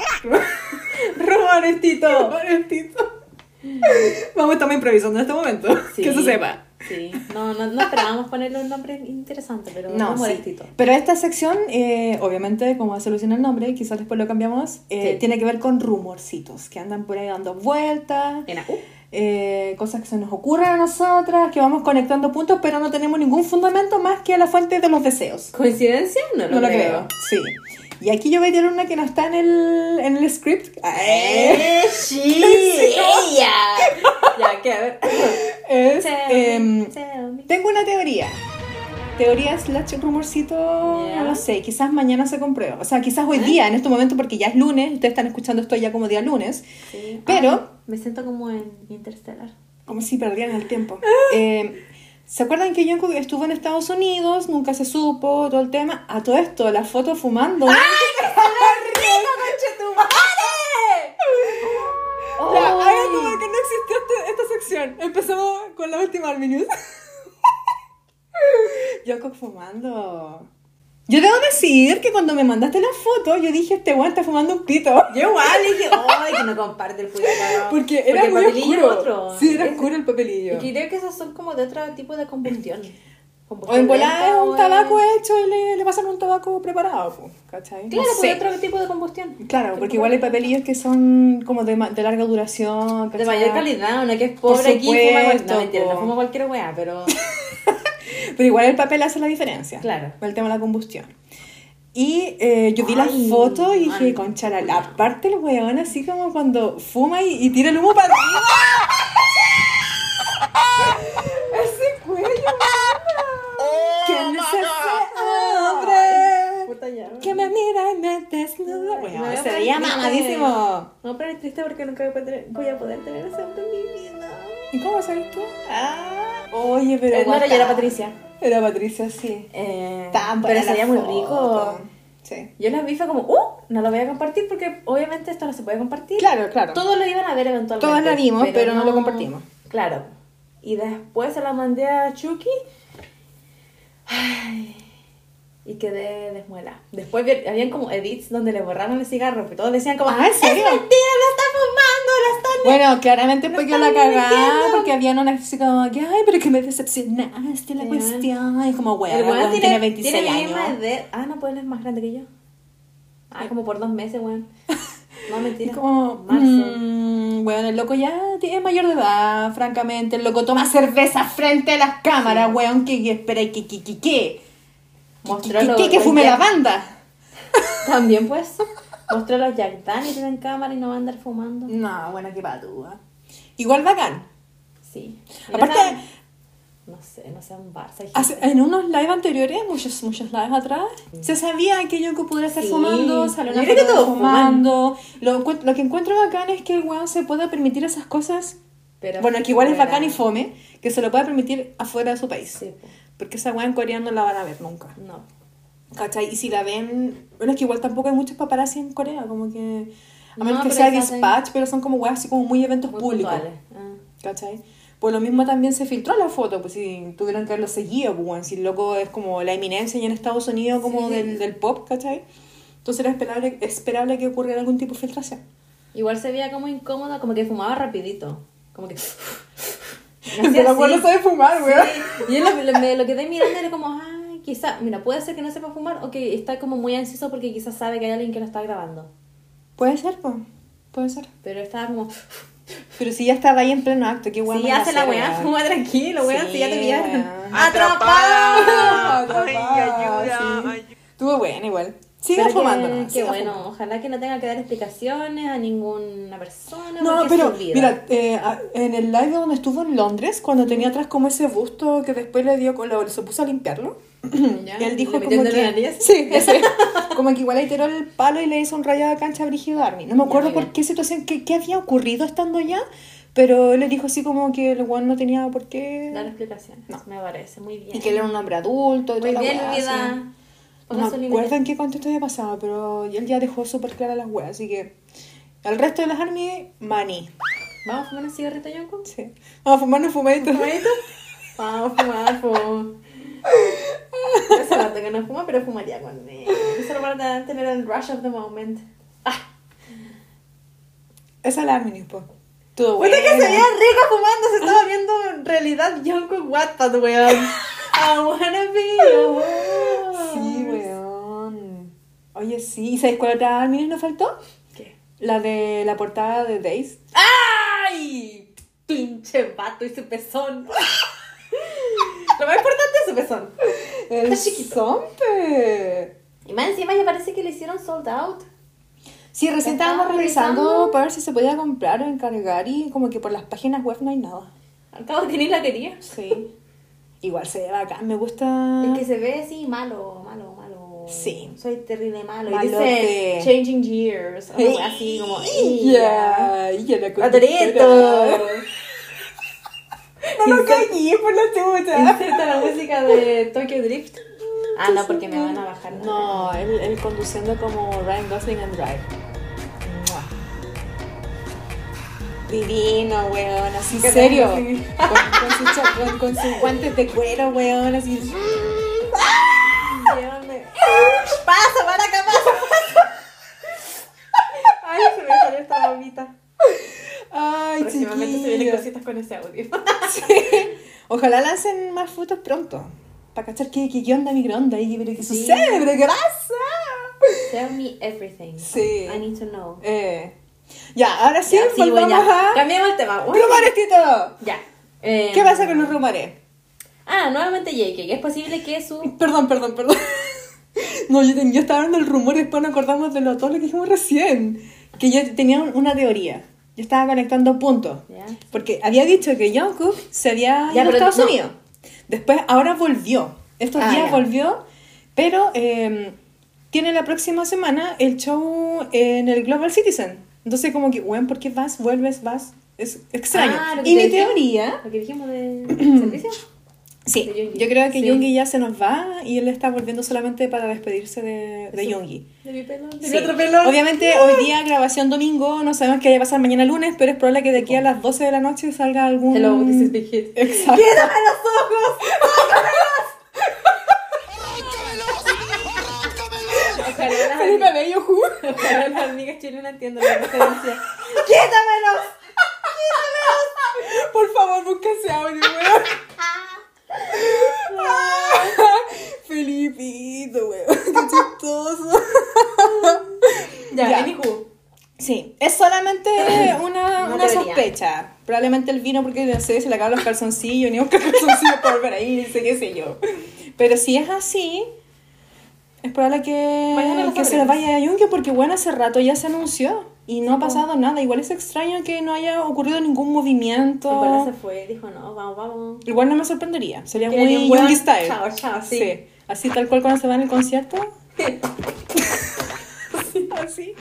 [SPEAKER 2] Rumores, Tito. Rumores, Tito. Vamos, estamos improvisando en este momento.
[SPEAKER 4] Sí.
[SPEAKER 2] Que se sepa.
[SPEAKER 4] Sí, no, no, no esperábamos ponerle un nombre interesante, pero
[SPEAKER 2] No,
[SPEAKER 4] rumores,
[SPEAKER 2] sí.
[SPEAKER 4] Tito.
[SPEAKER 2] Pero esta sección, eh, obviamente, como hace alusión el nombre, quizás después lo cambiamos, eh,
[SPEAKER 4] Sí.
[SPEAKER 2] tiene que ver con rumorcitos que andan por ahí dando vueltas,
[SPEAKER 4] En
[SPEAKER 2] eh, cosas que se nos ocurren a nosotras, que vamos conectando puntos, pero no tenemos ningún fundamento más que la fuente de los deseos.
[SPEAKER 4] ¿Coincidencia? No lo,
[SPEAKER 2] No lo
[SPEAKER 4] creo.
[SPEAKER 2] creo. Sí. Y aquí yo voy a tirar una que no está en el, en el script.
[SPEAKER 4] ¡Eh, sí! ¡Ella! ya, que a ver.
[SPEAKER 2] Es,
[SPEAKER 4] Tell
[SPEAKER 2] em,
[SPEAKER 4] me, tell me.
[SPEAKER 2] tengo una teoría. Teoría slash rumorcito,
[SPEAKER 4] Ya.
[SPEAKER 2] no lo sé, quizás mañana se comprueba. O sea, quizás hoy día, en este momento, porque ya es lunes, ustedes están escuchando esto ya como día lunes,
[SPEAKER 4] Sí.
[SPEAKER 2] pero-
[SPEAKER 4] Ay, me siento como en Interstellar.
[SPEAKER 2] como si perdieran el tiempo. Eh, ¿Se acuerdan que Jungkook estuvo en Estados Unidos? Nunca se supo, todo el tema. A todo esto, la foto fumando. Ya, hagan como que no existió este- esta sección. Empezamos con la última Army News. Jungkook fumando. Yo debo decir que cuando me mandaste la foto, yo dije, este weón está fumando un pito.
[SPEAKER 4] Yo igual dije, ¡ay, que no comparte el cuidado!
[SPEAKER 2] Porque era
[SPEAKER 4] el
[SPEAKER 2] muy
[SPEAKER 4] papelillo
[SPEAKER 2] oscuro.
[SPEAKER 4] otro.
[SPEAKER 2] Sí, era
[SPEAKER 4] Es-
[SPEAKER 2] oscuro el papelillo.
[SPEAKER 4] Y creo que esos son como de otro tipo de combustión.
[SPEAKER 2] O en volada es un tabaco hecho y le, le pasan un tabaco preparado, po, ¿cachai?
[SPEAKER 4] Claro,
[SPEAKER 2] no
[SPEAKER 4] pues
[SPEAKER 2] sé.
[SPEAKER 4] otro tipo de combustión.
[SPEAKER 2] Claro, porque igual hay papelillos que son como de, de larga duración,
[SPEAKER 4] De mayor calidad, una que es
[SPEAKER 2] Por
[SPEAKER 4] pobre aquí fuma
[SPEAKER 2] supuesto,
[SPEAKER 4] No, mentira, no fuma cualquier weá, pero...
[SPEAKER 2] Pero igual el papel hace la diferencia.
[SPEAKER 4] Claro.
[SPEAKER 2] El tema de la combustión. Y eh, yo vi las fotos y dije, concha, la, la parte del weón así como cuando fuma y, y tira el humo para arriba. Ese cuello, mana. ¿Quién es ese hombre?
[SPEAKER 4] Puta ya.
[SPEAKER 2] Que me mira y me desnuda. Se veía mamadísimo.
[SPEAKER 4] No, pero es triste porque nunca voy a poder, voy a poder tener ese hombre en mi vida.
[SPEAKER 2] ¿Y cómo sabes tú? Ah, oye, pero.
[SPEAKER 4] Eh, no era yo, era Patricia.
[SPEAKER 2] Era Patricia, sí.
[SPEAKER 4] Eh,
[SPEAKER 2] Tan
[SPEAKER 4] pero sería muy rico.
[SPEAKER 2] Sí.
[SPEAKER 4] Yo las vi fue como, ¡uh! No lo voy a compartir porque obviamente esto no se puede compartir.
[SPEAKER 2] Claro, claro.
[SPEAKER 4] Todos lo iban a ver eventualmente.
[SPEAKER 2] Todas la vimos, pero no lo compartimos.
[SPEAKER 4] Claro. Y después se la mandé a Chucky. Ay. Y quedé desmuela. Después habían como edits donde le borraron el cigarro, pero todos decían como,
[SPEAKER 2] Ah, ¿en serio?
[SPEAKER 4] ¡Es mentira! ¡Lo está fumando! ¡Lo están
[SPEAKER 2] Bueno, claramente fue que la
[SPEAKER 4] están
[SPEAKER 2] cagada porque habían una así como que, ay, pero que me decepcionaste la cuestión. Y como, weón,
[SPEAKER 4] weón
[SPEAKER 2] weón, tiene 26
[SPEAKER 4] tiene
[SPEAKER 2] años.
[SPEAKER 4] Ah, no, pues él es más grande que yo. Ah, como por dos meses, weón. No, mentira.
[SPEAKER 2] como,
[SPEAKER 4] Marzo.
[SPEAKER 2] mm, weón, el loco ya es mayor de edad, francamente. El loco toma cerveza frente a las cámaras, weón, que, que espera, que, que, que, que.
[SPEAKER 4] Mostró los-
[SPEAKER 2] que, fume la
[SPEAKER 4] Jack-
[SPEAKER 2] banda.
[SPEAKER 4] También, pues. Mostró los Jack Daniels en cámara y no va a andar fumando.
[SPEAKER 2] No, bueno, qué patúa. Igual bacán.
[SPEAKER 4] Sí.
[SPEAKER 2] Aparte-
[SPEAKER 4] no sé, no sé, un hay
[SPEAKER 2] Hace- en unos live anteriores, muchos, muchos lives atrás, se sabía que Yoko podría estar
[SPEAKER 4] Sí.
[SPEAKER 2] fumando, salió una
[SPEAKER 4] que todos
[SPEAKER 2] fumando. Lo, lo que encuentro bacán es que el weón se pueda permitir esas cosas.
[SPEAKER 4] Pero
[SPEAKER 2] bueno, que igual es
[SPEAKER 4] fuera.
[SPEAKER 2] bacán y fome, que se lo pueda permitir afuera de su país.
[SPEAKER 4] Sí, po.
[SPEAKER 2] Porque esa weá en Corea no la van a ver nunca.
[SPEAKER 4] No.
[SPEAKER 2] ¿Cachai? Y si la ven. Bueno, es que igual tampoco hay muchos paparazzi en Corea, como que. A
[SPEAKER 4] No,
[SPEAKER 2] menos que
[SPEAKER 4] pero
[SPEAKER 2] sea
[SPEAKER 4] hacen-
[SPEAKER 2] dispatch, pero son como weas así como muy eventos
[SPEAKER 4] Muy
[SPEAKER 2] públicos.
[SPEAKER 4] Ah.
[SPEAKER 2] ¿Cachai? Pues lo mismo también se filtró la foto, pues si tuvieron que haberlo seguido, pues bueno, si el loco es como la eminencia ya en Estados Unidos como
[SPEAKER 4] Sí.
[SPEAKER 2] del, del pop, ¿cachai? Entonces era esperable, esperable que ocurriera algún tipo de filtración.
[SPEAKER 4] Igual se veía como incómoda, como que fumaba rapidito. Como que...
[SPEAKER 2] Pero bueno sabe fumar, weón.
[SPEAKER 4] Y yo lo, me lo quedé mirando y era como, ay, quizá, mira, puede ser que no sepa fumar o que está como muy ansioso porque quizás sabe que hay alguien que lo está grabando.
[SPEAKER 2] Puede ser, pues. Puede ser.
[SPEAKER 4] Pero estaba como,
[SPEAKER 2] Pero si ya estaba ahí en pleno acto, qué weón.
[SPEAKER 4] si hace la weá, fuma tranquilo, weón,
[SPEAKER 2] Sí,
[SPEAKER 4] si ya te pillaron.
[SPEAKER 2] weón.
[SPEAKER 4] ¡Atrapada!
[SPEAKER 2] Atrapada, sí. Estuvo buena igual. Sigue
[SPEAKER 4] Pero
[SPEAKER 2] fumando,
[SPEAKER 4] que,
[SPEAKER 2] ¿no?
[SPEAKER 4] que
[SPEAKER 2] Siga
[SPEAKER 4] bueno,
[SPEAKER 2] fumando.
[SPEAKER 4] ojalá que no tenga que dar explicaciones a ninguna persona.
[SPEAKER 2] No, pero mira, eh, en el live donde estuvo en Londres, cuando tenía atrás como ese busto que después le dio, lo, se puso a limpiarlo.
[SPEAKER 4] Ya,
[SPEAKER 2] Y él dijo
[SPEAKER 4] ¿le
[SPEAKER 2] como
[SPEAKER 4] la
[SPEAKER 2] que... Sí, ese. como que igual le tiró el palo y le hizo un rayado de cancha a Brigido Army. No me acuerdo por qué situación, qué, qué había ocurrido estando allá, pero él le dijo así como que el weón no tenía por qué...
[SPEAKER 4] Dar explicaciones.
[SPEAKER 2] No.
[SPEAKER 4] Me parece muy bien.
[SPEAKER 2] Y que él era un hombre adulto y
[SPEAKER 4] Muy
[SPEAKER 2] toda la
[SPEAKER 4] bien, mi vida.
[SPEAKER 2] No me acuerdo en qué contexto había pasado, pero él ya dejó súper claras las weas, así que... El resto de las Army, maní.
[SPEAKER 4] ¿Vamos a fumar un cigarrito, Yonko?
[SPEAKER 2] Sí. Vamos a fumar un fumadito.
[SPEAKER 4] ¿Fumadito? Vamos a fumar, fum. Hace rato que no fumo, pero fumaría con él. Solo para tener el rush of the moment. Ah,
[SPEAKER 2] Esa es la Army, po. Todo bueno.
[SPEAKER 4] que se veía rico fumando, se estaba viendo en realidad Yonko Wattpad, weón. I wanna be your
[SPEAKER 2] Sí. Oye, sí. ¿Y sabes cuál otra nos faltó?
[SPEAKER 4] ¿Qué?
[SPEAKER 2] La de la portada de Days.
[SPEAKER 4] ¡Ay! Pinche vato y su pezón. Lo más importante es su pezón.
[SPEAKER 2] El
[SPEAKER 4] Está chiquito.
[SPEAKER 2] zompe.
[SPEAKER 4] Y más encima ya parece que le hicieron sold out.
[SPEAKER 2] Sí, recién estábamos revisando para ver si se podía comprar o encargar y como que por las páginas web no hay nada.
[SPEAKER 4] Al cabo que ni la quería.
[SPEAKER 2] Sí. Igual se ve bacán, me gusta.
[SPEAKER 4] Es que se ve así malo.
[SPEAKER 2] Sí.
[SPEAKER 4] Soy terrible malo. Y dice Changing Years. Wea así como.
[SPEAKER 2] Ya, ya la. No lo caí por la chucha.
[SPEAKER 4] Inserta la música de Tokyo Drift. Ah, no, porque me van a bajar.
[SPEAKER 2] No, él, él conduciendo como Ryan Gosling and Drive. Divino, weón, así
[SPEAKER 4] ¿Qué
[SPEAKER 2] serio. Con, cha- con- con sus guantes de cuero, weón, así.
[SPEAKER 4] Llévame. ¡Pasa, para acá, pasa! Ay, se me salió esta babita.
[SPEAKER 2] Ay,
[SPEAKER 4] Próximamente se vienen cositas con ese audio.
[SPEAKER 2] Sí. Ojalá lancen más fotos pronto. para cachar qué, qué, qué onda microondas y qué sucede, pero qué pasa.
[SPEAKER 4] Tell me everything.
[SPEAKER 2] Sí.
[SPEAKER 4] I need to know.
[SPEAKER 2] Eh, ya, ahora sí,
[SPEAKER 4] Ya, sí,
[SPEAKER 2] volvamos
[SPEAKER 4] bueno, ya.
[SPEAKER 2] a...
[SPEAKER 4] Cambiamos el tema.
[SPEAKER 2] ¡Rumores, Tito!
[SPEAKER 4] Ya. Eh,
[SPEAKER 2] ¿Qué pasa con los rumores?
[SPEAKER 4] Ah, nuevamente JK, que es posible que su...
[SPEAKER 2] Perdón, perdón, perdón. No, yo, yo estaba hablando del rumor y después nos acordamos de lo, todo lo que dijimos recién. Que yo tenía un- una teoría. Yo estaba conectando puntos.
[SPEAKER 4] Ya.
[SPEAKER 2] Porque había dicho que Jungkook se había
[SPEAKER 4] Ya,
[SPEAKER 2] ido a Estados
[SPEAKER 4] no.
[SPEAKER 2] Unidos. Después, ahora volvió. Estos
[SPEAKER 4] Ah,
[SPEAKER 2] días
[SPEAKER 4] ya.
[SPEAKER 2] volvió. Pero eh, tiene la próxima semana el show en el Global Citizen. Entonces, como que, bueno, ¿por qué vas? Vuelves, vas. Es extraño.
[SPEAKER 4] Ah,
[SPEAKER 2] y mi teoría...
[SPEAKER 4] Lo que dijimos de servicio.
[SPEAKER 2] Sí,
[SPEAKER 4] de
[SPEAKER 2] yo creo que
[SPEAKER 4] Sí.
[SPEAKER 2] Ya se nos va y él está volviendo solamente para despedirse de, de.
[SPEAKER 4] De mi pelón. De
[SPEAKER 2] Sí.
[SPEAKER 4] mi otro pelón.
[SPEAKER 2] Obviamente hoy día grabación domingo, no sabemos qué vaya a pasar mañana lunes, pero es probable que de aquí a las 12 de la noche salga algún...
[SPEAKER 4] Hello, this is Big Hit.
[SPEAKER 2] Exacto.
[SPEAKER 4] ¡Quédame los ojos!
[SPEAKER 2] Felipe Bello,
[SPEAKER 4] ojalá las amigas chilenas entiendan la referencia.
[SPEAKER 2] ¡Quítamelos! ¡Quítamelos! Por favor, busca ese audio, weón. Felipito, weón. Qué chistoso.
[SPEAKER 4] Ya,
[SPEAKER 2] Ya. Sí, es solamente una,
[SPEAKER 4] Una
[SPEAKER 2] sospecha. Probablemente el vino porque no sé, se le acaban los calzoncillos, ni busca calzoncillos para volver ahí, sé qué sé yo. Pero si es así, es probable que, que se le
[SPEAKER 4] sabremos.
[SPEAKER 2] vaya a Yunque porque bueno, hace rato ya se anunció y no ha pasado nada. Igual es extraño que no haya ocurrido ningún movimiento.
[SPEAKER 4] Igual se fue, dijo, no, vamos, vamos.
[SPEAKER 2] Igual no me sorprendería, sería
[SPEAKER 4] Que
[SPEAKER 2] muy Yoongi style.
[SPEAKER 4] chao, chao, sí.
[SPEAKER 2] así tal cual cuando se va en el concierto. así.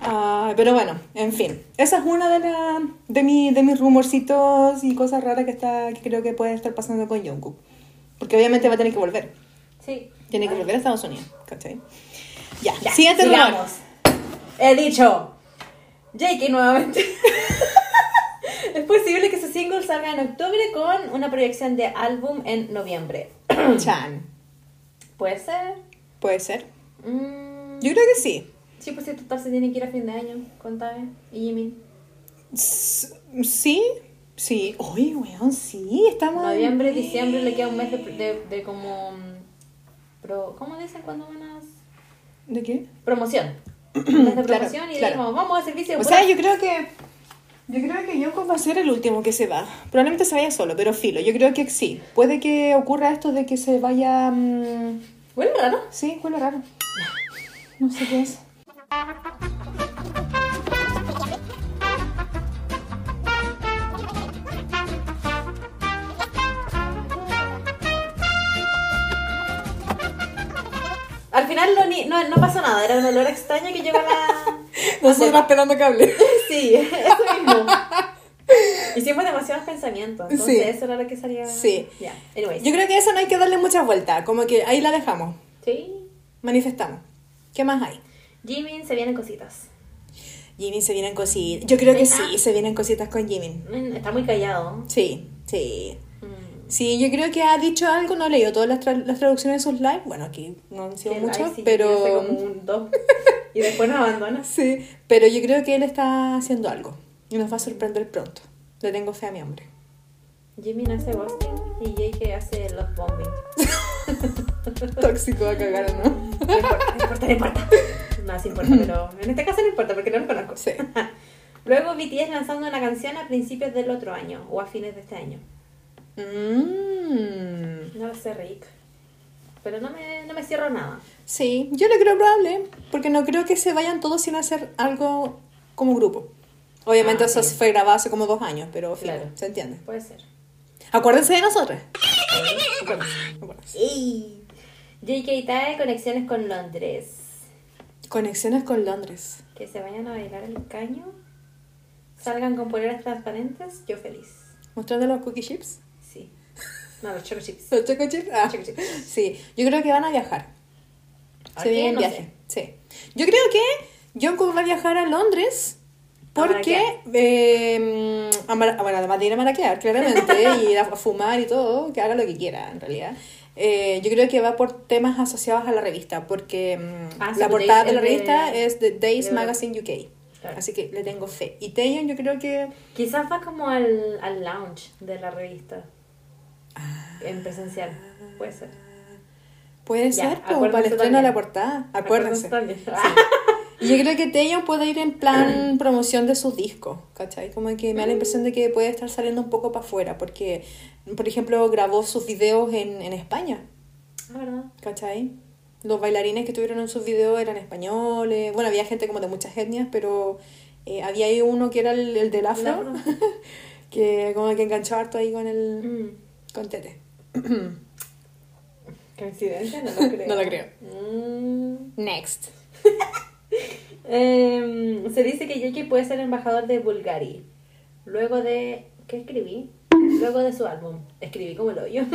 [SPEAKER 2] Ah, pero bueno, en fin. Esa es una de, la, de, mi, de mis rumorcitos y cosas raras que, está, que creo que puede estar pasando con Jungkook. Porque obviamente va a tener que volver.
[SPEAKER 4] Sí.
[SPEAKER 2] Tiene que volver a Estados Unidos. ¿Cachai? Ya,
[SPEAKER 4] Ya,
[SPEAKER 2] siguiente rumor.
[SPEAKER 4] He dicho. JK nuevamente. es posible que su single salga en octubre con una proyección de álbum en noviembre.
[SPEAKER 2] Chan.
[SPEAKER 4] ¿Puede ser?
[SPEAKER 2] Puede ser.
[SPEAKER 4] Mm,
[SPEAKER 2] Yo creo que sí.
[SPEAKER 4] Sí, pues sí, total se tiene que ir a fin de año con Tae y Jimin.
[SPEAKER 2] S- Sí, sí. Uy, weón, sí. Estamos.
[SPEAKER 4] Noviembre, diciembre le queda un mes de, de, de como. Pro, ¿Cómo dicen cuando van a.?
[SPEAKER 2] ¿De qué?
[SPEAKER 4] Promoción. Un mes de
[SPEAKER 2] Claro,
[SPEAKER 4] promoción y
[SPEAKER 2] claro.
[SPEAKER 4] dijimos, vamos a servicio.
[SPEAKER 2] O
[SPEAKER 4] pura-
[SPEAKER 2] sea, yo creo que. Yo creo que Yoko va a ser el último que se va. Probablemente se vaya solo, pero filo. Yo creo que sí. Puede que ocurra esto de que se vaya. mm,
[SPEAKER 4] Huele raro.
[SPEAKER 2] Sí, huele raro. No sé qué es.
[SPEAKER 4] Al final no, ni, no, no pasó nada, era un olor extraño que llegó a la.
[SPEAKER 2] Nosotros esperando cable.
[SPEAKER 4] Sí, eso mismo. Hicimos demasiados pensamientos, entonces
[SPEAKER 2] Sí.
[SPEAKER 4] eso era lo que salía.
[SPEAKER 2] Sí.
[SPEAKER 4] Anyways.
[SPEAKER 2] Yo creo que eso no hay que darle muchas vueltas. Como que ahí la dejamos.
[SPEAKER 4] Sí.
[SPEAKER 2] Manifestamos. ¿Qué más hay?
[SPEAKER 4] Jimin se vienen cositas.
[SPEAKER 2] Jimin se vienen cositas. Yo creo que sí, se vienen cositas con Jimin.
[SPEAKER 4] Mm, Está muy callado.
[SPEAKER 2] Sí, sí. Sí, yo creo que ha dicho algo, no he leído todas las, tra- las traducciones de sus lives. Bueno, aquí no han sido muchas,
[SPEAKER 4] sí,
[SPEAKER 2] pero.
[SPEAKER 4] hace como un dos. y después nos abandona.
[SPEAKER 2] Sí, pero yo creo que él está haciendo algo y nos va a sorprender pronto. Le tengo fe a mi hombre.
[SPEAKER 4] Jimin hace ghosting y JK hace love bombing.
[SPEAKER 2] Tóxico a cagar, ¿no?
[SPEAKER 4] No importa, no importa, no importa. No, sí importa, pero en este caso no importa porque no lo conozco.
[SPEAKER 2] Sí.
[SPEAKER 4] Luego BTS lanzando una canción a principios del otro año o a fines de este año.
[SPEAKER 2] Mm.
[SPEAKER 4] No lo sé, Rick. Pero no me, no me cierro nada.
[SPEAKER 2] Sí, yo le creo probable, porque no creo que se vayan todos sin hacer algo como grupo. Obviamente
[SPEAKER 4] Ah,
[SPEAKER 2] eso
[SPEAKER 4] sí.
[SPEAKER 2] fue grabado hace como dos años, pero
[SPEAKER 4] Claro.
[SPEAKER 2] se entiende.
[SPEAKER 4] Puede ser.
[SPEAKER 2] Acuérdense de nosotros.
[SPEAKER 4] ¡Ey! JK Tae, conexiones con Londres.
[SPEAKER 2] Conexiones con Londres.
[SPEAKER 4] Que se vayan a bailar el caño. Salgan con poleras transparentes. Yo feliz.
[SPEAKER 2] Mostrando los cookie chips.
[SPEAKER 4] No, los choco chips.
[SPEAKER 2] ¿Los choco chips? Ah,
[SPEAKER 4] Choco chips.
[SPEAKER 2] Sí, yo creo que van a viajar.
[SPEAKER 4] ¿A
[SPEAKER 2] Se viene en
[SPEAKER 4] No
[SPEAKER 2] viaje. Sí. Yo creo que Jungkook va a viajar a Londres
[SPEAKER 4] A
[SPEAKER 2] porque, eh, a bueno, además de ir a maraquear, claramente, y ir a fumar y todo, que haga lo que quiera, en realidad. Eh, yo creo que va por temas asociados a la revista, porque mm,
[SPEAKER 4] Ah, sí,
[SPEAKER 2] la
[SPEAKER 4] pues
[SPEAKER 2] portada de la
[SPEAKER 4] es de-
[SPEAKER 2] revista es de Days
[SPEAKER 4] de-
[SPEAKER 2] Magazine UK.
[SPEAKER 4] Claro.
[SPEAKER 2] Así que le tengo fe. Y Taeyeon yo creo que...
[SPEAKER 4] Quizás va como al, al lounge de la revista. En presencial. Puede ser.
[SPEAKER 2] Puede
[SPEAKER 4] Ya,
[SPEAKER 2] ser, como
[SPEAKER 4] acuérdense
[SPEAKER 2] para el estreno de la portada. Acuérdense.
[SPEAKER 4] también.
[SPEAKER 2] Y yo creo que Taeyong puede ir en plan promoción de sus discos, ¿cachai? Como que me da la impresión de que puede estar saliendo un poco para afuera, porque, por ejemplo, grabó sus videos en, en España,
[SPEAKER 4] Ah, ¿verdad?
[SPEAKER 2] ¿cachai? Los bailarines que estuvieron en sus videos eran españoles, bueno, había gente como de muchas etnias, pero eh, había ahí uno que era el, el del afro,
[SPEAKER 4] afro.
[SPEAKER 2] que como que enganchó harto ahí con el
[SPEAKER 4] Mm.
[SPEAKER 2] Con Tete.
[SPEAKER 4] ¿Coincidencia? No lo creo.
[SPEAKER 2] No lo creo.
[SPEAKER 4] Mm.
[SPEAKER 2] Next.
[SPEAKER 4] Em, se dice que Yuki puede ser embajador de Bulgari. Luego de. ¿Qué escribí? Luego de su álbum. Escribí como lo yo.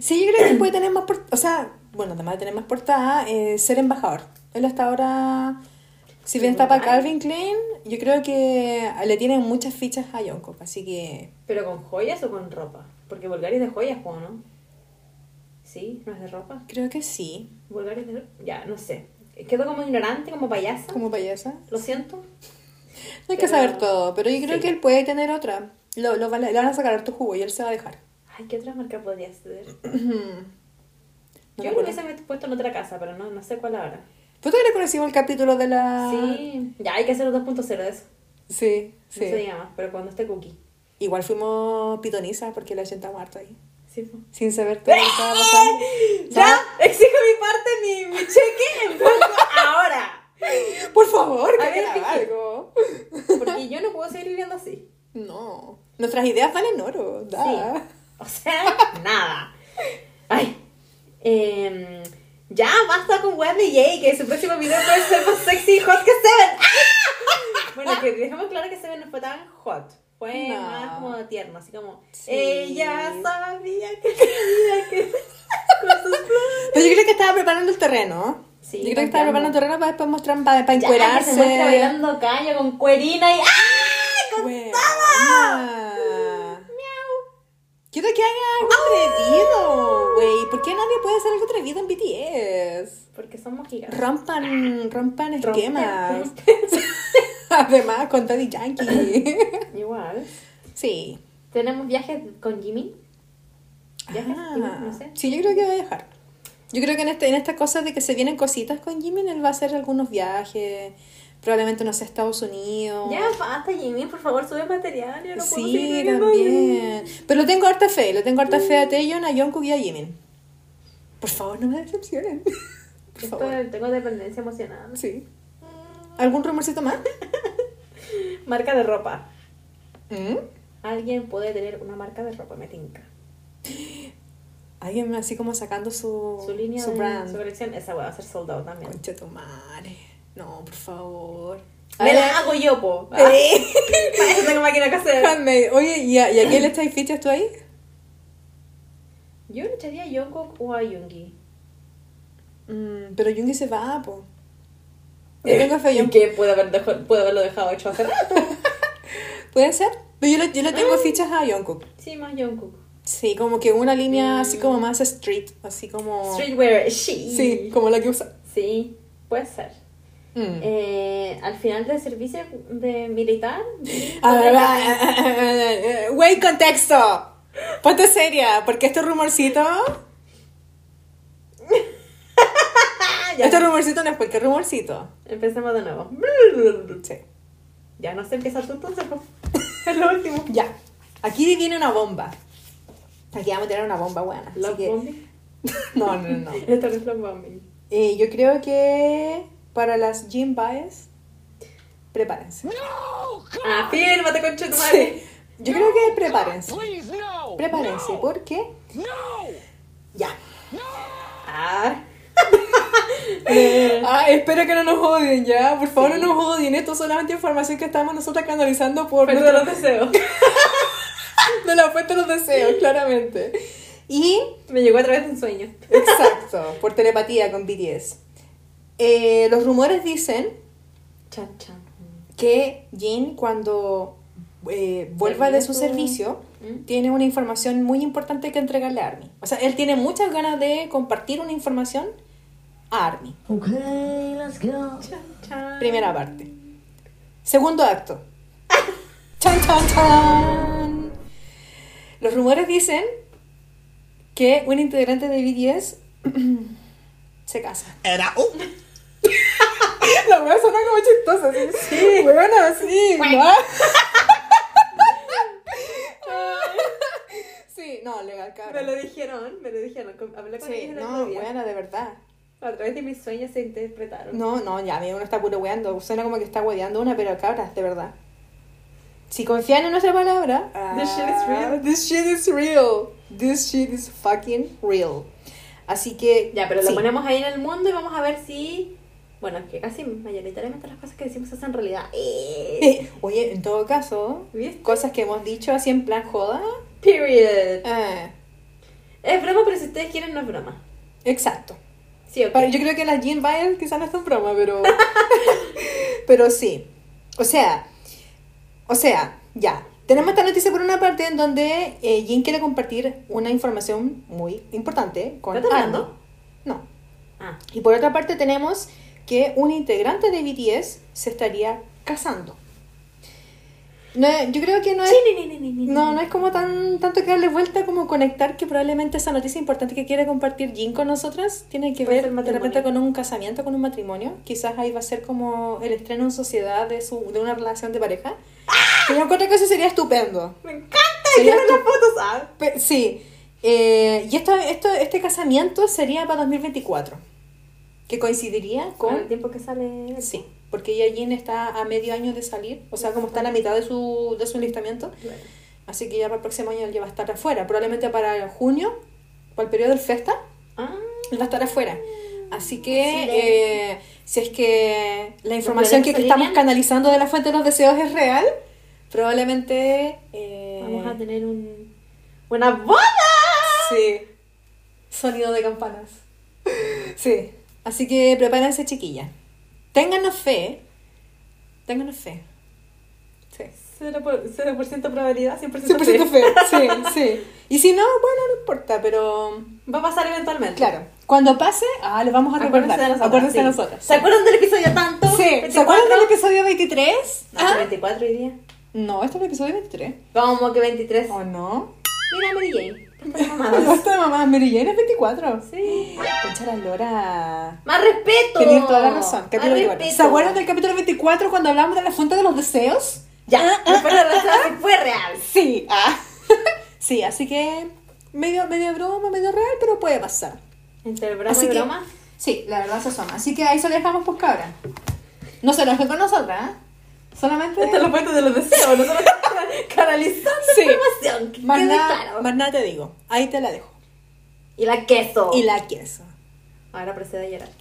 [SPEAKER 2] Sí, yo creo que puede tener más, por- o sea, bueno, además de tener más portada, eh, ser embajador. Él hasta ahora, si bien está para Calvin Klein, yo creo que le tienen muchas fichas a Jungkook, así que
[SPEAKER 4] ¿Pero con joyas o con ropa? Porque Bulgari es de joyas, ¿o no? ¿Sí? ¿No es de ropa?
[SPEAKER 2] creo que sí,
[SPEAKER 4] Bulgari es de... Ya, no sé. Quedo como ignorante, como payasa.
[SPEAKER 2] como payasa.
[SPEAKER 4] Lo siento.
[SPEAKER 2] No hay que saber todo, pero yo creo
[SPEAKER 4] Sí.
[SPEAKER 2] que él puede tener otra. Lo, lo van a- le van a sacar harto jugo y él se va a dejar.
[SPEAKER 4] Ay, ¿qué otra marca podría ser?
[SPEAKER 2] No me
[SPEAKER 4] Yo lo
[SPEAKER 2] acuerdo.
[SPEAKER 4] hubiese met- puesto en otra casa, pero no, no sé cuál ahora.
[SPEAKER 2] ¿Tú te conocimos el capítulo de la...?
[SPEAKER 4] Sí, ya hay que hacer los 2.0 de eso.
[SPEAKER 2] Sí,
[SPEAKER 4] No se
[SPEAKER 2] sí.
[SPEAKER 4] diga más, pero cuando esté cookie.
[SPEAKER 2] Igual fuimos pitonizas porque la gente harto ahí.
[SPEAKER 4] Sí, pues.
[SPEAKER 2] Sin saber todo lo que estaba pasando.
[SPEAKER 4] Ya, exijo mi parte, mi, mi cheque en ahora.
[SPEAKER 2] Por favor, que haga algo.
[SPEAKER 4] Porque yo no puedo seguir viviendo así.
[SPEAKER 2] No. Nuestras ideas valen oro. Da.
[SPEAKER 4] Sí. O sea, nada. Ay. em, ya, basta con Wendy Jay, que su próximo video puede ser más sexy y hot que Seven. ¡Ah! Bueno, que dejemos claro que Seven no fue tan hot. Fue
[SPEAKER 2] No.
[SPEAKER 4] más como tierno, así como...
[SPEAKER 2] Sí.
[SPEAKER 4] Ella sabía que tenía que... con.
[SPEAKER 2] Pero yo creo que estaba preparando el terreno.
[SPEAKER 4] Sí,
[SPEAKER 2] yo creo que estaba preparando el terreno para después mostrar, para, para
[SPEAKER 4] Ya, que
[SPEAKER 2] encuerarse.
[SPEAKER 4] se muestra bailando caña con cuerina y... ¡Ah!
[SPEAKER 2] Weona. Quiero que haga algo atrevido, güey. ¿Por qué nadie puede hacer algo atrevido en BTS?
[SPEAKER 4] Porque somos gigantes.
[SPEAKER 2] Rompan, rompan esquemas. Además, con Daddy Yankee.
[SPEAKER 4] Igual.
[SPEAKER 2] sí.
[SPEAKER 4] Tenemos viajes con Jimmy. Viajes,
[SPEAKER 2] Ah,
[SPEAKER 4] Jimmy, no sé.
[SPEAKER 2] Sí, yo creo que va a viajar. Yo creo que en, este, en esta cosa de que se vienen cositas con Jimin, él va a hacer algunos viajes. Probablemente, no sé, Estados Unidos.
[SPEAKER 4] Ya basta, Jimmy, por favor, sube material. Yo no puedo
[SPEAKER 2] sí, también. Pero le tengo harta fe. Le tengo harta fe a Taeyeon, a Jungkook y a Jimin. Por favor, no me decepcionen. Por
[SPEAKER 4] Esto,
[SPEAKER 2] favor.
[SPEAKER 4] tengo dependencia emocional.
[SPEAKER 2] Sí. ¿Algún rumorcito más?
[SPEAKER 4] Marca de ropa.
[SPEAKER 2] ¿Mm?
[SPEAKER 4] Alguien puede tener una marca de ropa, me tinca.
[SPEAKER 2] Alguien así como sacando su,
[SPEAKER 4] Su línea
[SPEAKER 2] su
[SPEAKER 4] de
[SPEAKER 2] brand.
[SPEAKER 4] su colección, esa va a ser soldado también.
[SPEAKER 2] Concha tu madre. No, por favor.
[SPEAKER 4] Me la hago yo, po. Ah,
[SPEAKER 2] Eh.
[SPEAKER 4] Para eso tengo máquina casera.
[SPEAKER 2] Handmade. Oye, ¿y a, ¿y a quién le estáis fichas tú ahí?
[SPEAKER 4] Yo le echaría a Jungkook o a Yoongi.
[SPEAKER 2] Mm, pero Jungi se va, po. Yo tengo fe,
[SPEAKER 4] ¿Y
[SPEAKER 2] yo-
[SPEAKER 4] qué? Puede, haber dejo- puede haberlo dejado hecho hace rato.
[SPEAKER 2] ¿Puede ser? Pero yo le, yo le tengo
[SPEAKER 4] Ah.
[SPEAKER 2] fichas a Jungkook.
[SPEAKER 4] Sí, más Jungkook.
[SPEAKER 2] Sí, como que una línea así como más street, así como...
[SPEAKER 4] Streetwear, sí.
[SPEAKER 2] Sí, como la que usa.
[SPEAKER 4] Sí, puede ser.
[SPEAKER 2] Mm.
[SPEAKER 4] Eh, al final del servicio de militar.
[SPEAKER 2] A ver, Güey, contexto. Ponte seria, porque este rumorcito... Este rumorcito no es cualquier rumorcito.
[SPEAKER 4] Empecemos de nuevo.
[SPEAKER 2] Sí.
[SPEAKER 4] Ya no sé, empieza tú entonces. Es lo último.
[SPEAKER 2] Ya. Aquí viene una bomba. Aquí vamos a tirar una bomba buena.
[SPEAKER 4] Love
[SPEAKER 2] que-
[SPEAKER 4] bombing.
[SPEAKER 2] No, no, no. no.
[SPEAKER 4] Esto no es love bombing.
[SPEAKER 2] Eh, yo creo que para las gym bias, prepárense.
[SPEAKER 4] Afírmate, concha tu madre.
[SPEAKER 2] Sí. Yo creo que prepárense.
[SPEAKER 5] Please, no.
[SPEAKER 2] Prepárense, porque
[SPEAKER 5] No.
[SPEAKER 2] ya.
[SPEAKER 4] Ah.
[SPEAKER 2] Ah, espero que no nos odien ya. Por favor, no nos odien. Esto es solamente información que estamos nosotros canalizando por
[SPEAKER 4] Fuente de los deseos.
[SPEAKER 2] de la fuente de los deseos, claramente. Y
[SPEAKER 4] Me llegó a través de un sueño.
[SPEAKER 2] Exacto, por telepatía con BTS. Eh, los rumores dicen
[SPEAKER 4] Chan, chan.
[SPEAKER 2] que Jin cuando eh, vuelva de su servicio
[SPEAKER 4] ¿Mm?
[SPEAKER 2] tiene una información muy importante que entregarle a Army. O sea, él tiene muchas ganas de compartir una información a Army.
[SPEAKER 5] Okay, let's go.
[SPEAKER 4] Chan, chan.
[SPEAKER 2] Primera parte. Segundo acto. Chan, chan, chan. Los rumores dicen que un integrante de BTS se casa.
[SPEAKER 7] Era un.
[SPEAKER 2] La wea suena como chistosa, sí. Sí, bueno, sí. ¿no? Sí, no, legal,
[SPEAKER 4] Me
[SPEAKER 2] cabrón.
[SPEAKER 4] lo dijeron, me lo dijeron. Hablé con
[SPEAKER 2] Sí, no, buena, de verdad.
[SPEAKER 4] A través de mis sueños se interpretaron.
[SPEAKER 2] No, no, ya, mira, uno está puro weando. Suena como que está weando una, pero cabras, de verdad. Si confían en nuestra palabra.
[SPEAKER 4] This shit is real.
[SPEAKER 2] ah, This shit is real. This shit is fucking real. Así que.
[SPEAKER 4] Ya, pero lo ponemos ahí en el mundo y vamos a ver si. Bueno, es que casi mayoritariamente las cosas que decimos se hacen realidad. Eh,
[SPEAKER 2] Oye, en todo caso,
[SPEAKER 4] ¿Viste?
[SPEAKER 2] cosas que hemos dicho así en plan joda.
[SPEAKER 4] Period.
[SPEAKER 2] eh,
[SPEAKER 4] Es broma, pero si ustedes quieren, no es broma.
[SPEAKER 2] exacto.
[SPEAKER 4] Sí, ok.
[SPEAKER 2] Pero yo creo que la Jean Baez quizás no es tan broma, pero. pero sí. O sea. O sea, ya. Tenemos esta noticia por una parte en donde eh, Jean quiere compartir una información muy importante con
[SPEAKER 4] ¿Estás hablando?
[SPEAKER 2] No.
[SPEAKER 4] Ah,
[SPEAKER 2] Y por otra parte tenemos que un integrante de BTS se estaría casando. No, yo creo que no es... No, no es como tan tanto que darle vuelta como conectar que probablemente esa noticia importante que quiere compartir Jin con nosotras tiene que ver de repente con un casamiento, con un matrimonio. Quizás ahí va a ser como el estreno en sociedad de, su, de una relación de pareja. Que yo encuentro que eso sería estupendo.
[SPEAKER 4] ¡Me encanta!
[SPEAKER 2] Sería
[SPEAKER 4] ¡Quiero
[SPEAKER 2] estu-
[SPEAKER 4] las fotos! ah.
[SPEAKER 2] Sí. Eh, y esto, esto, este casamiento sería para 2024. Que coincidiría
[SPEAKER 4] Con el tiempo que sale.
[SPEAKER 2] Sí, porque ya Jin está a medio año de salir. O sea, como está a la mitad de su, de su enlistamiento. Así que ya para el próximo año él ya va a estar afuera. Probablemente para junio, para el periodo del festa,
[SPEAKER 4] Ah,
[SPEAKER 2] él va a estar afuera. Así que eh, si es que la información que, que estamos canalizando de la fuente de los deseos es real, probablemente... eh,
[SPEAKER 4] vamos a tener un. ¡Buena boda!
[SPEAKER 2] Sí. Sonido de campanas. Sí. Así que prepárense, chiquillas. Ténganos fe. Ténganos fe. Sí.
[SPEAKER 4] 0%, por- 0% probabilidad, 100%,
[SPEAKER 2] 100% fe. Sí, sí. Y si no, bueno, no importa, pero...
[SPEAKER 4] Va a pasar eventualmente.
[SPEAKER 2] Claro. Cuando pase, ah, les vamos a
[SPEAKER 4] Acuérdense
[SPEAKER 2] recordar.
[SPEAKER 4] de nosotras.
[SPEAKER 2] Acuérdense de
[SPEAKER 4] sí.
[SPEAKER 2] nosotras.
[SPEAKER 4] ¿Se acuerdan del episodio tanto?
[SPEAKER 2] Sí. ¿Se
[SPEAKER 4] 24?
[SPEAKER 2] acuerdan del episodio 23?
[SPEAKER 4] No,
[SPEAKER 2] Ah.
[SPEAKER 4] 24 hoy día.
[SPEAKER 2] No, este es el episodio 23.
[SPEAKER 4] Como que 23.
[SPEAKER 2] ¿O no?
[SPEAKER 4] Mira, Mary Jane.
[SPEAKER 2] Esta de mamá Mary Jane es 24.
[SPEAKER 4] Sí.
[SPEAKER 2] Concha la lora.
[SPEAKER 4] Más respeto.
[SPEAKER 2] Tenías toda la razón.
[SPEAKER 4] Más
[SPEAKER 2] Capítulo 24.
[SPEAKER 4] respeto.
[SPEAKER 2] ¿Se acuerdan del capítulo 24 cuando hablamos de la fuente de los deseos?
[SPEAKER 4] Ya, después de la sí fue real.
[SPEAKER 2] Sí. Ah. sí, así que medio, medio broma, medio real, pero puede pasar.
[SPEAKER 4] Entre broma
[SPEAKER 2] Así
[SPEAKER 4] y
[SPEAKER 2] que-
[SPEAKER 4] broma.
[SPEAKER 2] Sí, la verdad se asoma. Así que ahí se lo dejamos pues cabra. No se enojen con nosotras, ¿eh? Solamente...
[SPEAKER 4] Esta es la fuente de los deseos. Nosotros canalizando
[SPEAKER 2] Sí.
[SPEAKER 4] información. Que
[SPEAKER 2] Más nada,
[SPEAKER 4] claro.
[SPEAKER 2] más nada te digo. Ahí te la dejo.
[SPEAKER 4] Y la queso.
[SPEAKER 2] Y la queso.
[SPEAKER 4] Ahora procede a llorar.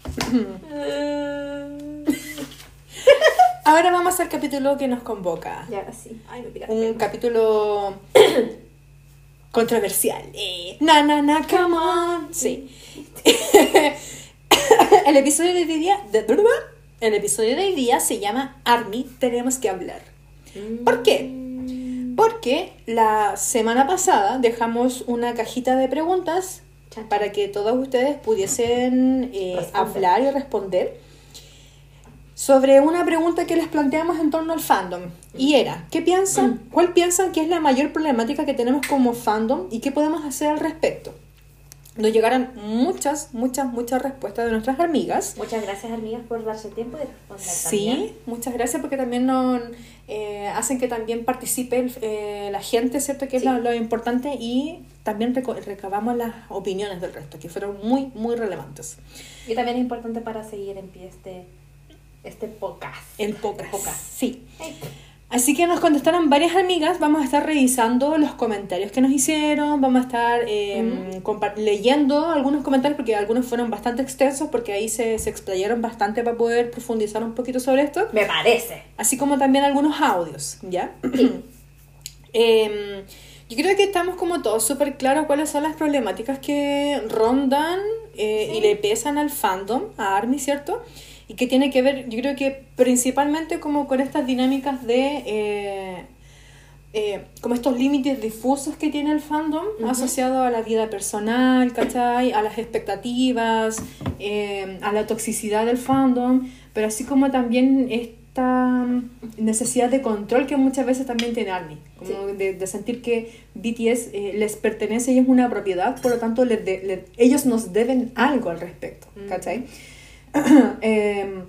[SPEAKER 2] Ahora vamos al capítulo que nos convoca.
[SPEAKER 4] y ahora sí. Ay, me.
[SPEAKER 2] Un capítulo controversial. Eh, na, na, na, come on. Sí. el episodio de hoy día... De, el episodio de hoy día se llama Army, tenemos que hablar. ¿Por qué? Porque la semana pasada dejamos una cajita de preguntas para que todos ustedes pudiesen eh, hablar y responder sobre una pregunta que les planteamos en torno al fandom. Y era, ¿qué piensan? ¿Cuál piensan que es la mayor problemática que tenemos como fandom y qué podemos hacer al respecto? Nos llegaron muchas, muchas, muchas respuestas de nuestras amigas.
[SPEAKER 4] Muchas gracias, amigas, por darse el tiempo de responder
[SPEAKER 2] Sí,
[SPEAKER 4] también.
[SPEAKER 2] muchas gracias porque también nos eh, hacen que también participe el- eh, la gente, ¿cierto? Que es
[SPEAKER 4] Sí.
[SPEAKER 2] lo, lo importante y también recabamos las opiniones del resto, que fueron muy, muy relevantes.
[SPEAKER 4] Y también es importante para seguir en pie este, este podcast.
[SPEAKER 2] El podcast.
[SPEAKER 4] podcast.
[SPEAKER 2] Sí.
[SPEAKER 4] Ay,
[SPEAKER 2] Así que nos contestaron varias amigas, vamos a estar revisando los comentarios que nos hicieron, vamos a estar eh, compa- leyendo algunos comentarios porque algunos fueron bastante extensos porque ahí se, se explayaron bastante para poder profundizar un poquito sobre esto.
[SPEAKER 4] Me parece.
[SPEAKER 2] así como también algunos audios, ¿ya? Em, yo creo que estamos como todos súper claros cuáles son las problemáticas que rondan eh, y le pesan al fandom, a ARMY, ¿cierto? Y que tiene que ver, yo creo que principalmente como con estas dinámicas de... eh, eh, como estos límites difusos que tiene el fandom asociado a la vida personal, ¿cachai? A las expectativas, eh, a la toxicidad del fandom, pero así como también es esta mm, necesidad de control que muchas veces también tiene ARMY, como de, de sentir que BTS eh, les pertenece y es una propiedad, por lo tanto les de- ellos nos deben algo al respecto, ¿cachai? Em,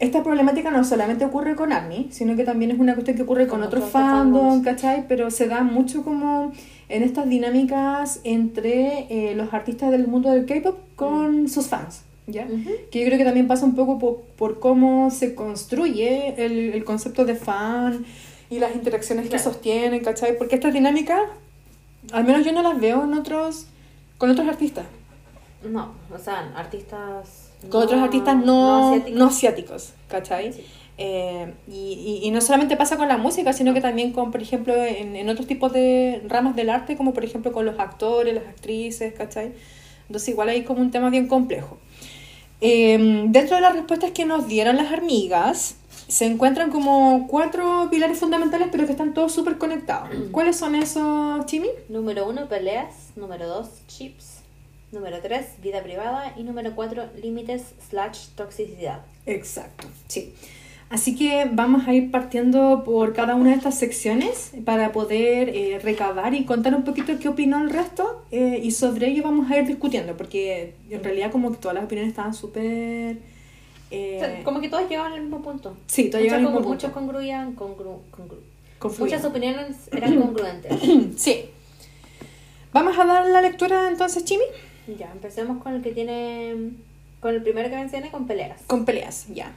[SPEAKER 2] esta problemática no solamente ocurre con ARMY, sino que también es una cuestión que ocurre con,
[SPEAKER 4] Con
[SPEAKER 2] otros fandoms. ¿cachai? Pero se da mucho como en estas dinámicas entre eh, los artistas del mundo del K-pop con sus fans, ¿ya? Que yo creo que también pasa un poco por, por cómo se construye el, el concepto de fan y las interacciones que
[SPEAKER 4] Claro.
[SPEAKER 2] sostienen, ¿cachai? Porque estas dinámicas, al menos yo no las veo en otros, con otros artistas.
[SPEAKER 4] No, o sea, artistas.
[SPEAKER 2] Con
[SPEAKER 4] no-
[SPEAKER 2] otros artistas no,
[SPEAKER 4] asiáticos.
[SPEAKER 2] no asiáticos, ¿cachai?
[SPEAKER 4] Sí.
[SPEAKER 2] Eh, y, y, y no solamente pasa con la música, sino que también con, por ejemplo, en, en otros tipos de ramas del arte, como por ejemplo con los actores, las actrices, ¿cachai? Entonces igual hay como un tema bien complejo. Eh, dentro de las respuestas que nos dieron las hormigas, se encuentran como cuatro pilares fundamentales, pero que están todos súper conectados. ¿Cuáles son esos, Chimi?
[SPEAKER 4] Número uno, peleas. Número dos, chips. Número tres, vida privada. Y número cuatro, límites slash toxicidad.
[SPEAKER 2] Exacto, sí. Así que vamos a ir partiendo por cada una de estas secciones para poder eh, recabar y contar un poquito qué opinó el resto eh, y sobre ello vamos a ir discutiendo porque en realidad como que todas las opiniones estaban súper... eh,
[SPEAKER 4] O sea, como que todos llegaban al mismo punto.
[SPEAKER 2] Sí, todos llegaban al mismo
[SPEAKER 4] con- Muchos
[SPEAKER 2] punto.
[SPEAKER 4] congruían, congru, congru. Muchas opiniones eran congruentes.
[SPEAKER 2] Sí. ¿Vamos a dar la lectura entonces, Chimi?
[SPEAKER 4] Ya, empecemos con el que tiene. Con el primero que mencioné, con peleas.
[SPEAKER 2] Con peleas, ya.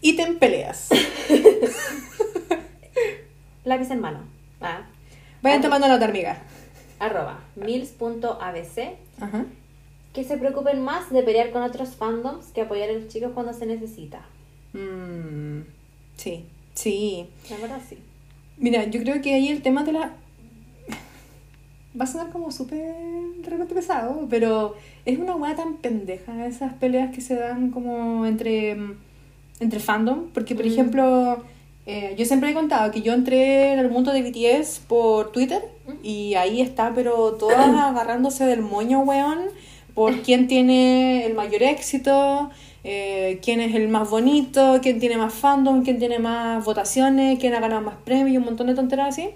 [SPEAKER 2] Ítem peleas.
[SPEAKER 4] Lápiz en mano. Ah.
[SPEAKER 2] Vayan tomando nota, amiga.
[SPEAKER 4] Arroba mils.abc.
[SPEAKER 2] Ajá.
[SPEAKER 4] Que se preocupen más de pelear con otros fandoms que apoyar a los chicos cuando se necesita.
[SPEAKER 2] Mm, sí, sí.
[SPEAKER 4] La verdad, sí.
[SPEAKER 2] Mira, yo creo que ahí el tema de la... Va a sonar como súper de repente pesado, pero es una weá tan pendeja esas peleas que se dan como entre, mm, entre fandom. Porque, por
[SPEAKER 4] Mm.
[SPEAKER 2] ejemplo, eh, yo siempre he contado que yo entré en el mundo de BTS por Twitter y ahí está, pero todas agarrándose del moño, weón, por quién tiene el mayor éxito, eh, quién es el más bonito, quién tiene más fandom, quién tiene más votaciones, quién ha ganado más premios y un montón de tonteras así.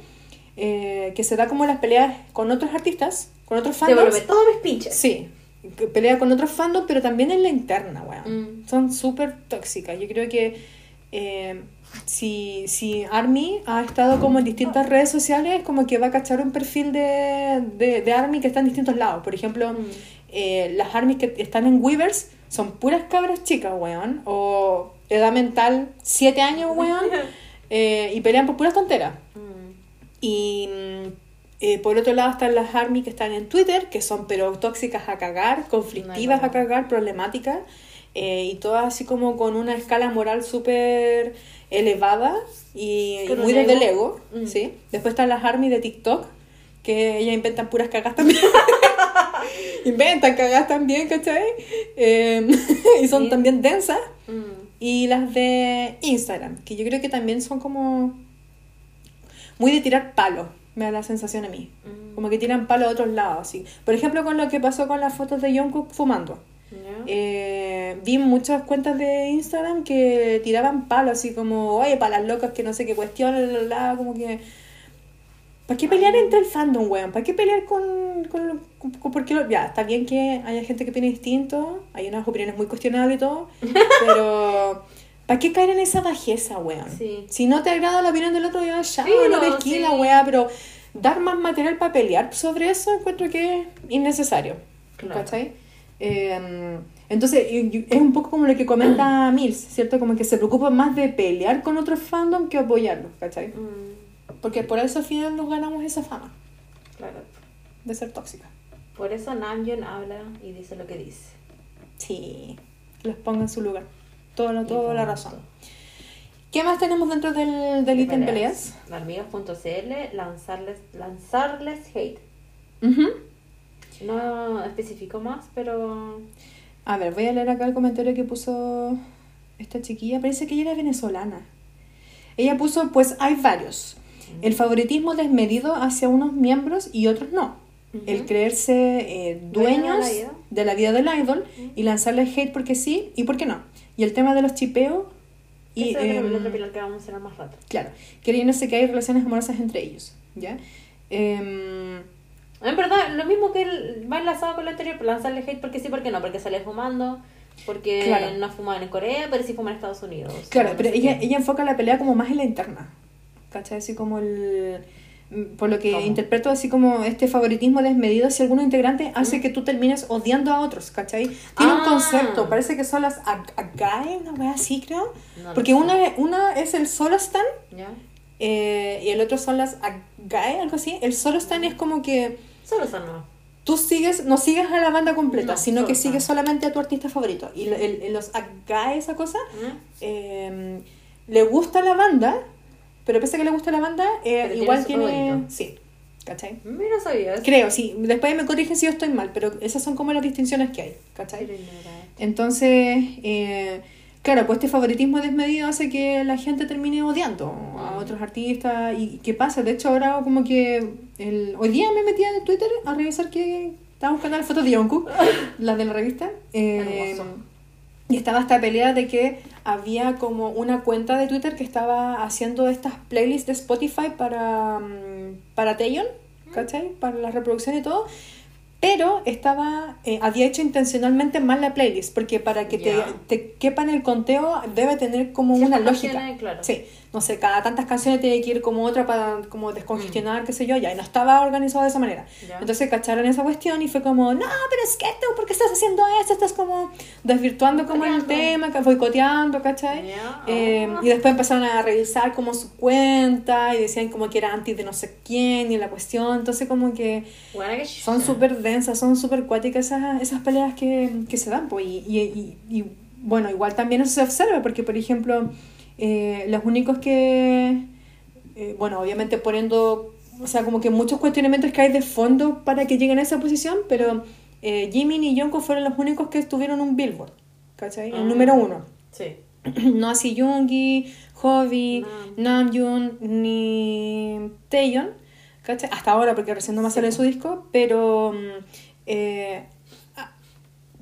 [SPEAKER 2] Eh, que se da como las peleas con otros artistas, con otros.
[SPEAKER 4] Devuelve todos mis pinches.
[SPEAKER 2] Sí, que pelea con otros fandoms, pero también en la interna, weón.
[SPEAKER 4] Mm.
[SPEAKER 2] Son súper tóxicas. Yo creo que eh, si, si Army ha estado como en distintas redes sociales, como que va a cachar un perfil de, de, de Army que está en distintos lados. Por ejemplo,
[SPEAKER 4] Mm.
[SPEAKER 2] eh, las Army que están en Weavers son puras cabras chicas, weón. O edad mental, 7 años, weón. eh, y pelean por puras tonteras.
[SPEAKER 4] Mm.
[SPEAKER 2] Y mm, eh, por otro lado están las ARMY que están en Twitter, que son pero tóxicas a cagar, conflictivas a cagar, problemáticas, eh, y todas así como con una escala moral súper elevada y, muy desde el
[SPEAKER 4] ego.
[SPEAKER 2] ego.
[SPEAKER 4] Mm.
[SPEAKER 2] ¿sí? Después están las ARMY de TikTok, que ellas inventan puras cagas también. inventan cagas también, ¿cachai? Eh, y son
[SPEAKER 4] Sí.
[SPEAKER 2] también densas.
[SPEAKER 4] Mm.
[SPEAKER 2] Y las de Instagram, que yo creo que también son como muy de tirar palo, me da la sensación a mí.
[SPEAKER 4] Mm.
[SPEAKER 2] Como que tiran palo a otros lados, así. Por ejemplo, con lo que pasó con las fotos de Jungkook fumando.
[SPEAKER 4] Ya.
[SPEAKER 2] Eh, vi muchas cuentas de Instagram que tiraban palo, así como, oye, para las locas que no sé qué cuestión, la, la, la", como que... ¿Para qué pelear entre el fandom, weón? ¿Para qué pelear con... con, con- con- porque lo- ya, está bien que haya gente que opine distinto, hay unas opiniones muy cuestionables y todo, pero... ¿Para qué caer en esa bajeza, weón?
[SPEAKER 4] Sí.
[SPEAKER 2] Si no te agrada la opinión del otro, ya, ya,
[SPEAKER 4] Sí,
[SPEAKER 2] no
[SPEAKER 4] no,
[SPEAKER 2] pesquí la
[SPEAKER 4] sí.
[SPEAKER 2] weá, pero dar más material para pelear sobre eso encuentro que es innecesario.
[SPEAKER 4] Claro.
[SPEAKER 2] ¿Cachai? Eh, entonces, es un poco como lo que comenta Mills, ¿cierto? Como que se preocupa más de pelear con otros fandom que apoyarlos, ¿cachai?
[SPEAKER 4] Mm.
[SPEAKER 2] Porque por eso al final nos ganamos esa fama
[SPEAKER 4] Claro.
[SPEAKER 2] de ser tóxica.
[SPEAKER 4] Por eso Namjoon habla y dice lo que dice.
[SPEAKER 2] Sí, los ponga en su lugar. Toda la, toda razón. ¿Qué más tenemos dentro del, del ítem peleas?
[SPEAKER 4] Hormigas.cl, lanzarles, lanzarles hate. No especifico más, pero.
[SPEAKER 2] A ver, voy a leer acá el comentario que puso esta chiquilla. Parece que ella era venezolana. Ella puso, pues hay varios. El favoritismo desmedido hacia unos miembros y otros no. El creerse eh,
[SPEAKER 4] de
[SPEAKER 2] dueños
[SPEAKER 4] la
[SPEAKER 2] de la vida del idol y lanzarle hate porque sí y porque no. Y el tema de los chipeos Y,
[SPEAKER 4] Eso es otro pilar que vamos a mencionar más rato.
[SPEAKER 2] Claro, creyéndose que hay relaciones amorosas entre ellos, ¿ya? Em,
[SPEAKER 4] En verdad, lo mismo que el, va enlazado con lo anterior, pero lanzarle hate porque sí, porque no, porque sale fumando, porque
[SPEAKER 2] Claro.
[SPEAKER 4] no fuman en Corea, pero sí fuman en Estados Unidos.
[SPEAKER 2] claro,
[SPEAKER 4] no
[SPEAKER 2] pero
[SPEAKER 4] sé
[SPEAKER 2] ella,
[SPEAKER 4] qué.
[SPEAKER 2] ella enfoca la pelea como más en la interna, ¿cachai? Así como el... Por lo que
[SPEAKER 4] ¿Cómo?
[SPEAKER 2] interpreto así como este favoritismo desmedido hacia algunos integrantes hace que tú termines odiando a otros, ¿cachai? Tiene un
[SPEAKER 4] Ah.
[SPEAKER 2] concepto, parece que son las ag- agae, una wea así creo.
[SPEAKER 4] No
[SPEAKER 2] Porque una, una es el solo stan
[SPEAKER 4] ¿Ya?
[SPEAKER 2] eh, y el otro son las agae, algo así. El solo stan es como que
[SPEAKER 4] Solo son no.
[SPEAKER 2] tú sigues, no sigues a la banda completa,
[SPEAKER 4] No,
[SPEAKER 2] sino que sigues solamente a tu artista favorito. Y el, el- los agae, esa cosa,
[SPEAKER 4] ¿Mm?
[SPEAKER 2] eh, le gusta la banda, pero pese a que le gusta la banda, eh,
[SPEAKER 4] tiene
[SPEAKER 2] igual tiene... Sí, ¿cachai?
[SPEAKER 4] Mira, sabías.
[SPEAKER 2] Creo, sí. Después me corrigen si yo estoy mal, pero esas son como las distinciones que hay, ¿cachai? Entonces, eh, claro, pues este favoritismo desmedido hace que la gente termine odiando a otros artistas. ¿Y qué pasa? De hecho, ahora como que el, hoy día me metí en Twitter a revisar que estaba buscando las fotos de Jungkook, las de la revista. eh. Y estaba esta pelea de que había como una cuenta de Twitter que estaba haciendo estas playlists de Spotify para, mm, para Taeyeon, ¿cachai? Para la reproducción y todo. Pero estaba, eh, había hecho intencionalmente mal la playlist, porque para que te, te quepa en el conteo debe tener como una lógica.
[SPEAKER 4] canciones, claro.
[SPEAKER 2] Sí, no sé, cada tantas canciones tiene que ir como otra para como descongestionar, qué sé yo, ya, y no estaba organizado de esa manera.
[SPEAKER 4] Mm. Ya.
[SPEAKER 2] Entonces cacharon esa cuestión y fue como, no, pero es que tú, ¿por qué estás haciendo esto? Estás como desvirtuando como el tema, boicoteando, ¿cachai?
[SPEAKER 4] Ya.
[SPEAKER 2] Eh, y después empezaron a revisar como su cuenta y decían como que era anti de no sé quién y la cuestión, entonces como que son súper densas, son súper cuáticas esas, esas peleas que, que se dan, pues, y, y, y- y, bueno, igual también eso se observa, porque por ejemplo, eh, los únicos que, eh, bueno, obviamente poniendo, o sea, como que muchos cuestionamientos que hay de fondo para que lleguen a esa posición, pero eh, Jimin y Jungkook fueron los únicos que estuvieron un Billboard, ¿cachai? El
[SPEAKER 4] Ah.
[SPEAKER 2] número uno.
[SPEAKER 4] Sí.
[SPEAKER 2] no así Yoongi, Hobi,
[SPEAKER 4] Nam.
[SPEAKER 2] Namjoon ni Taeyeon, ¿cachai? Hasta ahora porque recién no me sale su disco, pero mm, eh,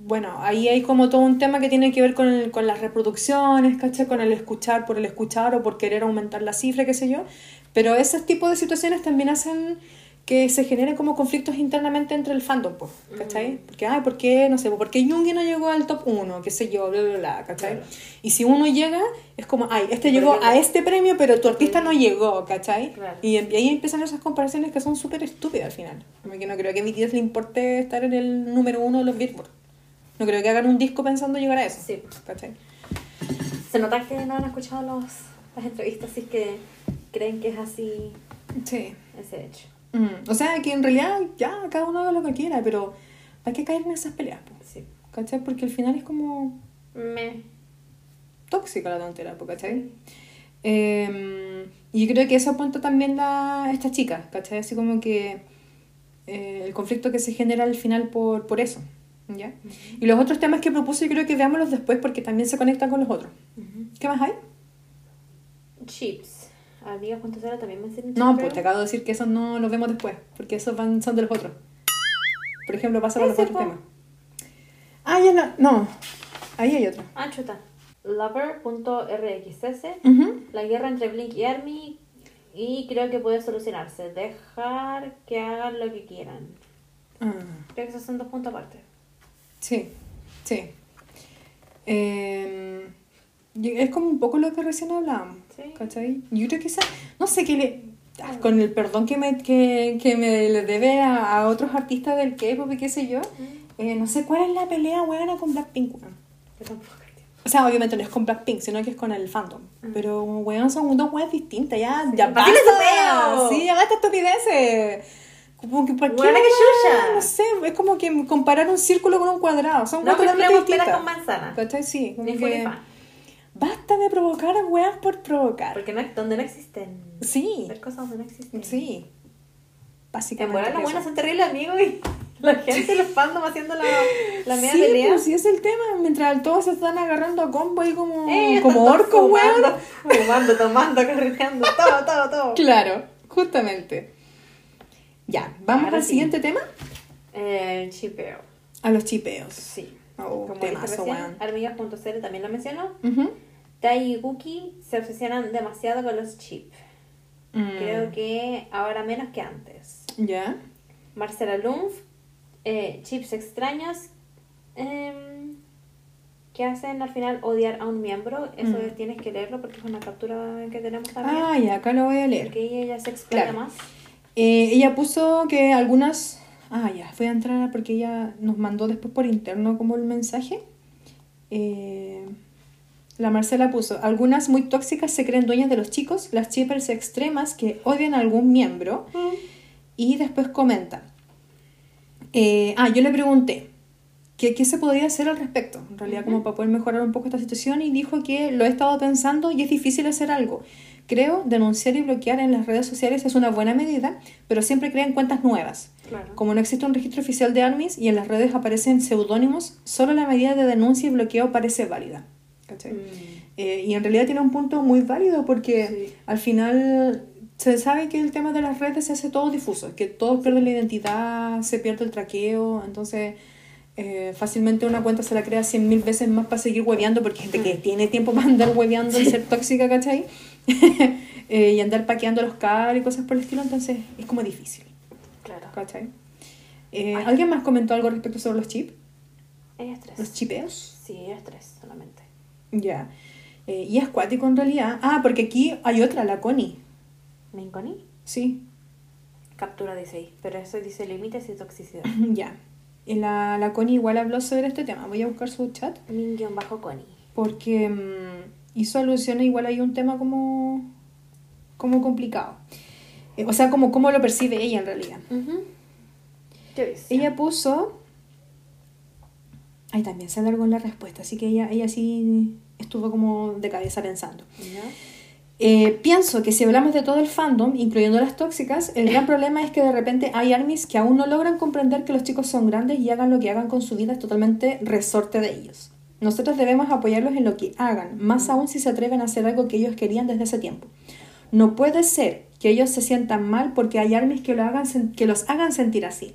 [SPEAKER 2] bueno, ahí hay como todo un tema que tiene que ver con, el- con las reproducciones, ¿cachai? Con el escuchar por el escuchar o por querer aumentar la cifra, qué sé yo, pero ese tipo de situaciones también hacen que se generen como conflictos internamente entre el fandom, po, ¿cachai? Porque, ay, ¿por qué? No sé, ¿por qué Yoongi no llegó al top 1? ¿Qué sé yo? Bla, bla, bla, ¿cachai?
[SPEAKER 4] Claro.
[SPEAKER 2] Y si uno llega, es como, ay, este llegó a este premio, pero tu artista no llegó, ¿cachai?
[SPEAKER 4] Claro.
[SPEAKER 2] Y, em- y ahí empiezan esas comparaciones que son súper estúpidas al final. Como que no creo que a BTS le importe estar en el número uno de los Billboard. No creo que hagan un disco pensando llegar a eso.
[SPEAKER 4] Sí.
[SPEAKER 2] ¿cachai?
[SPEAKER 4] Se nota que no han escuchado los, las entrevistas, así que creen que es así
[SPEAKER 2] Sí.
[SPEAKER 4] ese hecho.
[SPEAKER 2] Mm, O sea, que en realidad ya cada uno haga lo que quiera, pero hay que caer en esas peleas, po,
[SPEAKER 4] Sí.
[SPEAKER 2] ¿cachai? Porque al final es como
[SPEAKER 4] Me.
[SPEAKER 2] tóxica la tontera, ¿cachai? Eh, y yo creo que eso apunta también la, esta chica, ¿cachai? Así como que eh, el conflicto que se genera al final por, por eso, ¿ya? Y los otros temas que propuse yo creo que veámoslos después porque también se conectan con los otros. ¿Qué más hay?
[SPEAKER 4] Chips. Amigas.0 también me hacen
[SPEAKER 2] No, pues te acabo de decir que esos no los vemos después, porque esos van, son de los otros. Por ejemplo, pasa con los otros temas. Ah, ya la... No, ahí hay otro.
[SPEAKER 4] Ah, chuta. Lover.rxs.
[SPEAKER 2] Ujú.
[SPEAKER 4] La guerra entre Blink y Army. Y creo que puede solucionarse. Dejar que hagan lo que quieran.
[SPEAKER 2] Ah,
[SPEAKER 4] Creo que esos son dos puntos aparte.
[SPEAKER 2] Sí, sí. Eh, y es como un poco lo que recién hablábamos,
[SPEAKER 4] Sí.
[SPEAKER 2] ¿cachai? Yo creo que esa... No sé qué le... ah, Con el perdón que me, que, que me le debe a, a otros artistas del K-pop y qué sé yo, eh, no sé cuál es la pelea buena con Blackpink, weón. O sea, obviamente no es con Blackpink, sino que es con el fandom. Pero, weón, son dos weas distintas. Ya, ya
[SPEAKER 4] ¿Para qué les
[SPEAKER 2] basta. Sí, ya basta estupideces. Como que, ¿para qué?
[SPEAKER 4] Weona, que.
[SPEAKER 2] No sé, es como que comparar un círculo con un cuadrado. Son
[SPEAKER 4] No
[SPEAKER 2] totalmente distintas.
[SPEAKER 4] con manzana.
[SPEAKER 2] ¿Cachai? Sí. Como
[SPEAKER 4] Ni
[SPEAKER 2] que basta de provocar a weas por provocar.
[SPEAKER 4] Porque no, donde no existen.
[SPEAKER 2] Sí,
[SPEAKER 4] Ver cosas donde no existen.
[SPEAKER 2] sí.
[SPEAKER 4] En
[SPEAKER 2] Básicamente.
[SPEAKER 4] verdad los
[SPEAKER 2] eso.
[SPEAKER 4] buenos son terribles amigos y la gente, los fandom haciendo la, la media
[SPEAKER 2] sí,
[SPEAKER 4] pelea.
[SPEAKER 2] pues sí es el tema. Mientras todos se están agarrando a combo ahí como,
[SPEAKER 4] Eh,
[SPEAKER 2] como orcos, weón.
[SPEAKER 4] Fumando, tomando, carreteando, todo, todo, todo.
[SPEAKER 2] Claro, justamente. Ya, vamos
[SPEAKER 4] Ahora
[SPEAKER 2] al
[SPEAKER 4] sí.
[SPEAKER 2] siguiente tema.
[SPEAKER 4] Eh, chipeo.
[SPEAKER 2] A los chipeos.
[SPEAKER 4] Sí.
[SPEAKER 2] Oh,
[SPEAKER 4] Como
[SPEAKER 2] temazo,
[SPEAKER 4] recién, también lo mencionó.
[SPEAKER 2] Ujú.
[SPEAKER 4] Tai y Cookie se obsesionan demasiado con los chips.
[SPEAKER 2] Mm.
[SPEAKER 4] Creo que ahora menos que antes.
[SPEAKER 2] ¿Ya?
[SPEAKER 4] Marcela Lumpf, eh, chips extraños em, que hacen al final odiar a un miembro. Eso
[SPEAKER 2] Mm.
[SPEAKER 4] tienes que leerlo porque es una captura que tenemos también.
[SPEAKER 2] Ah, ya, acá lo voy a leer.
[SPEAKER 4] Porque ella se explaya
[SPEAKER 2] Claro.
[SPEAKER 4] más.
[SPEAKER 2] Eh, ella puso que algunas. Ah, ya, voy a entrar porque ella nos mandó después por interno como el mensaje. Eh, la Marcela puso: Algunas muy tóxicas se creen dueñas de los chicos, las chippers extremas que odian a algún miembro. Y después comenta: eh, Ah, yo le pregunté. ¿Qué, ¿Qué se podría hacer al respecto? En realidad, como para poder mejorar un poco esta situación, y dijo que lo he estado pensando y es difícil hacer algo. Creo denunciar y bloquear en las redes sociales es una buena medida, pero siempre crean cuentas nuevas.
[SPEAKER 4] Claro.
[SPEAKER 2] Como no existe un registro oficial de ARMYs y en las redes aparecen seudónimos, solo la medida de denuncia y bloqueo parece válida. ¿Cachai?
[SPEAKER 4] Mm.
[SPEAKER 2] Eh, y en realidad tiene un punto muy válido porque al final se sabe que el tema de las redes se hace todo difuso, que todos pierden la identidad, se pierde el traqueo, entonces eh, fácilmente una cuenta se la crea cien mil veces más para seguir hueveando porque gente que tiene tiempo para andar hueveando y ser tóxica, ¿cachai? Eh, y andar paqueando los cables y cosas por el estilo, entonces es como difícil,
[SPEAKER 4] Claro.
[SPEAKER 2] ¿cachai? Eh, ¿Alguien más comentó algo respecto sobre los chips?
[SPEAKER 4] Ellas tres.
[SPEAKER 2] ¿Los chipeos?
[SPEAKER 4] Sí, ellas tres solamente.
[SPEAKER 2] Ya. Eh, y es cuático en realidad. Ah, porque aquí hay otra, la Connie.
[SPEAKER 4] Minconi,
[SPEAKER 2] Sí,
[SPEAKER 4] captura 16. Pero eso dice límites y toxicidad.
[SPEAKER 2] ya. Y la, la Connie igual habló sobre este tema. Voy a buscar su chat.
[SPEAKER 4] Min-Connie.
[SPEAKER 2] Porque mm, hizo alusión a igual hay un tema como, como complicado. Eh, o sea, como cómo lo percibe ella en realidad.
[SPEAKER 4] ¿Qué?
[SPEAKER 2] Ella puso... Ahí también se alargó en la respuesta, así que ella, ella sí estuvo como de cabeza pensando.
[SPEAKER 4] ¿Ya?
[SPEAKER 2] Eh, pienso que si hablamos de todo el fandom, incluyendo las tóxicas, el gran problema es que de repente hay armies que aún no logran comprender que los chicos son grandes y hagan lo que hagan con su vida es totalmente resorte de ellos. Nosotros debemos apoyarlos en lo que hagan, más aún si se atreven a hacer algo que ellos querían desde hace tiempo. No puede ser que ellos se sientan mal porque hay armies que, lo hagan, que los hagan sentir así.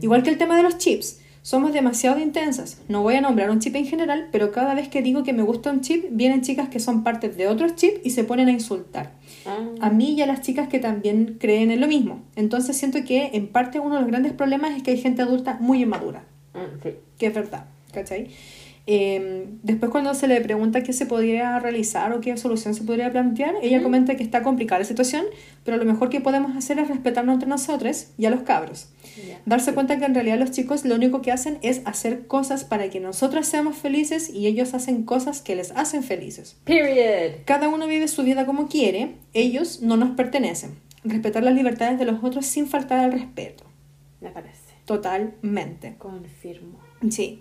[SPEAKER 2] Igual que el tema de los chips. Somos demasiado intensas. No voy a nombrar un chip en general, pero cada vez que digo que me gusta un chip, vienen chicas que son parte de otros chips y se ponen a insultar.
[SPEAKER 4] Ah.
[SPEAKER 2] A mí y a las chicas que también creen en lo mismo. Entonces siento que en parte uno de los grandes problemas es que hay gente adulta muy inmadura,
[SPEAKER 4] Mm, sí.
[SPEAKER 2] que es verdad, ¿cachai? Eh, después cuando se le pregunta qué se podría realizar o qué solución se podría plantear, ella comenta que está complicada la situación, pero lo mejor que podemos hacer es respetarnos entre nosotros y a los cabros. Darse cuenta que en realidad los chicos lo único que hacen es hacer cosas para que nosotras seamos felices y ellos hacen cosas que les hacen felices.
[SPEAKER 4] Period.
[SPEAKER 2] Cada uno vive su vida como quiere, ellos no nos pertenecen. Respetar las libertades de los otros sin faltar al respeto.
[SPEAKER 4] Me parece.
[SPEAKER 2] Totalmente.
[SPEAKER 4] Confirmo.
[SPEAKER 2] Sí.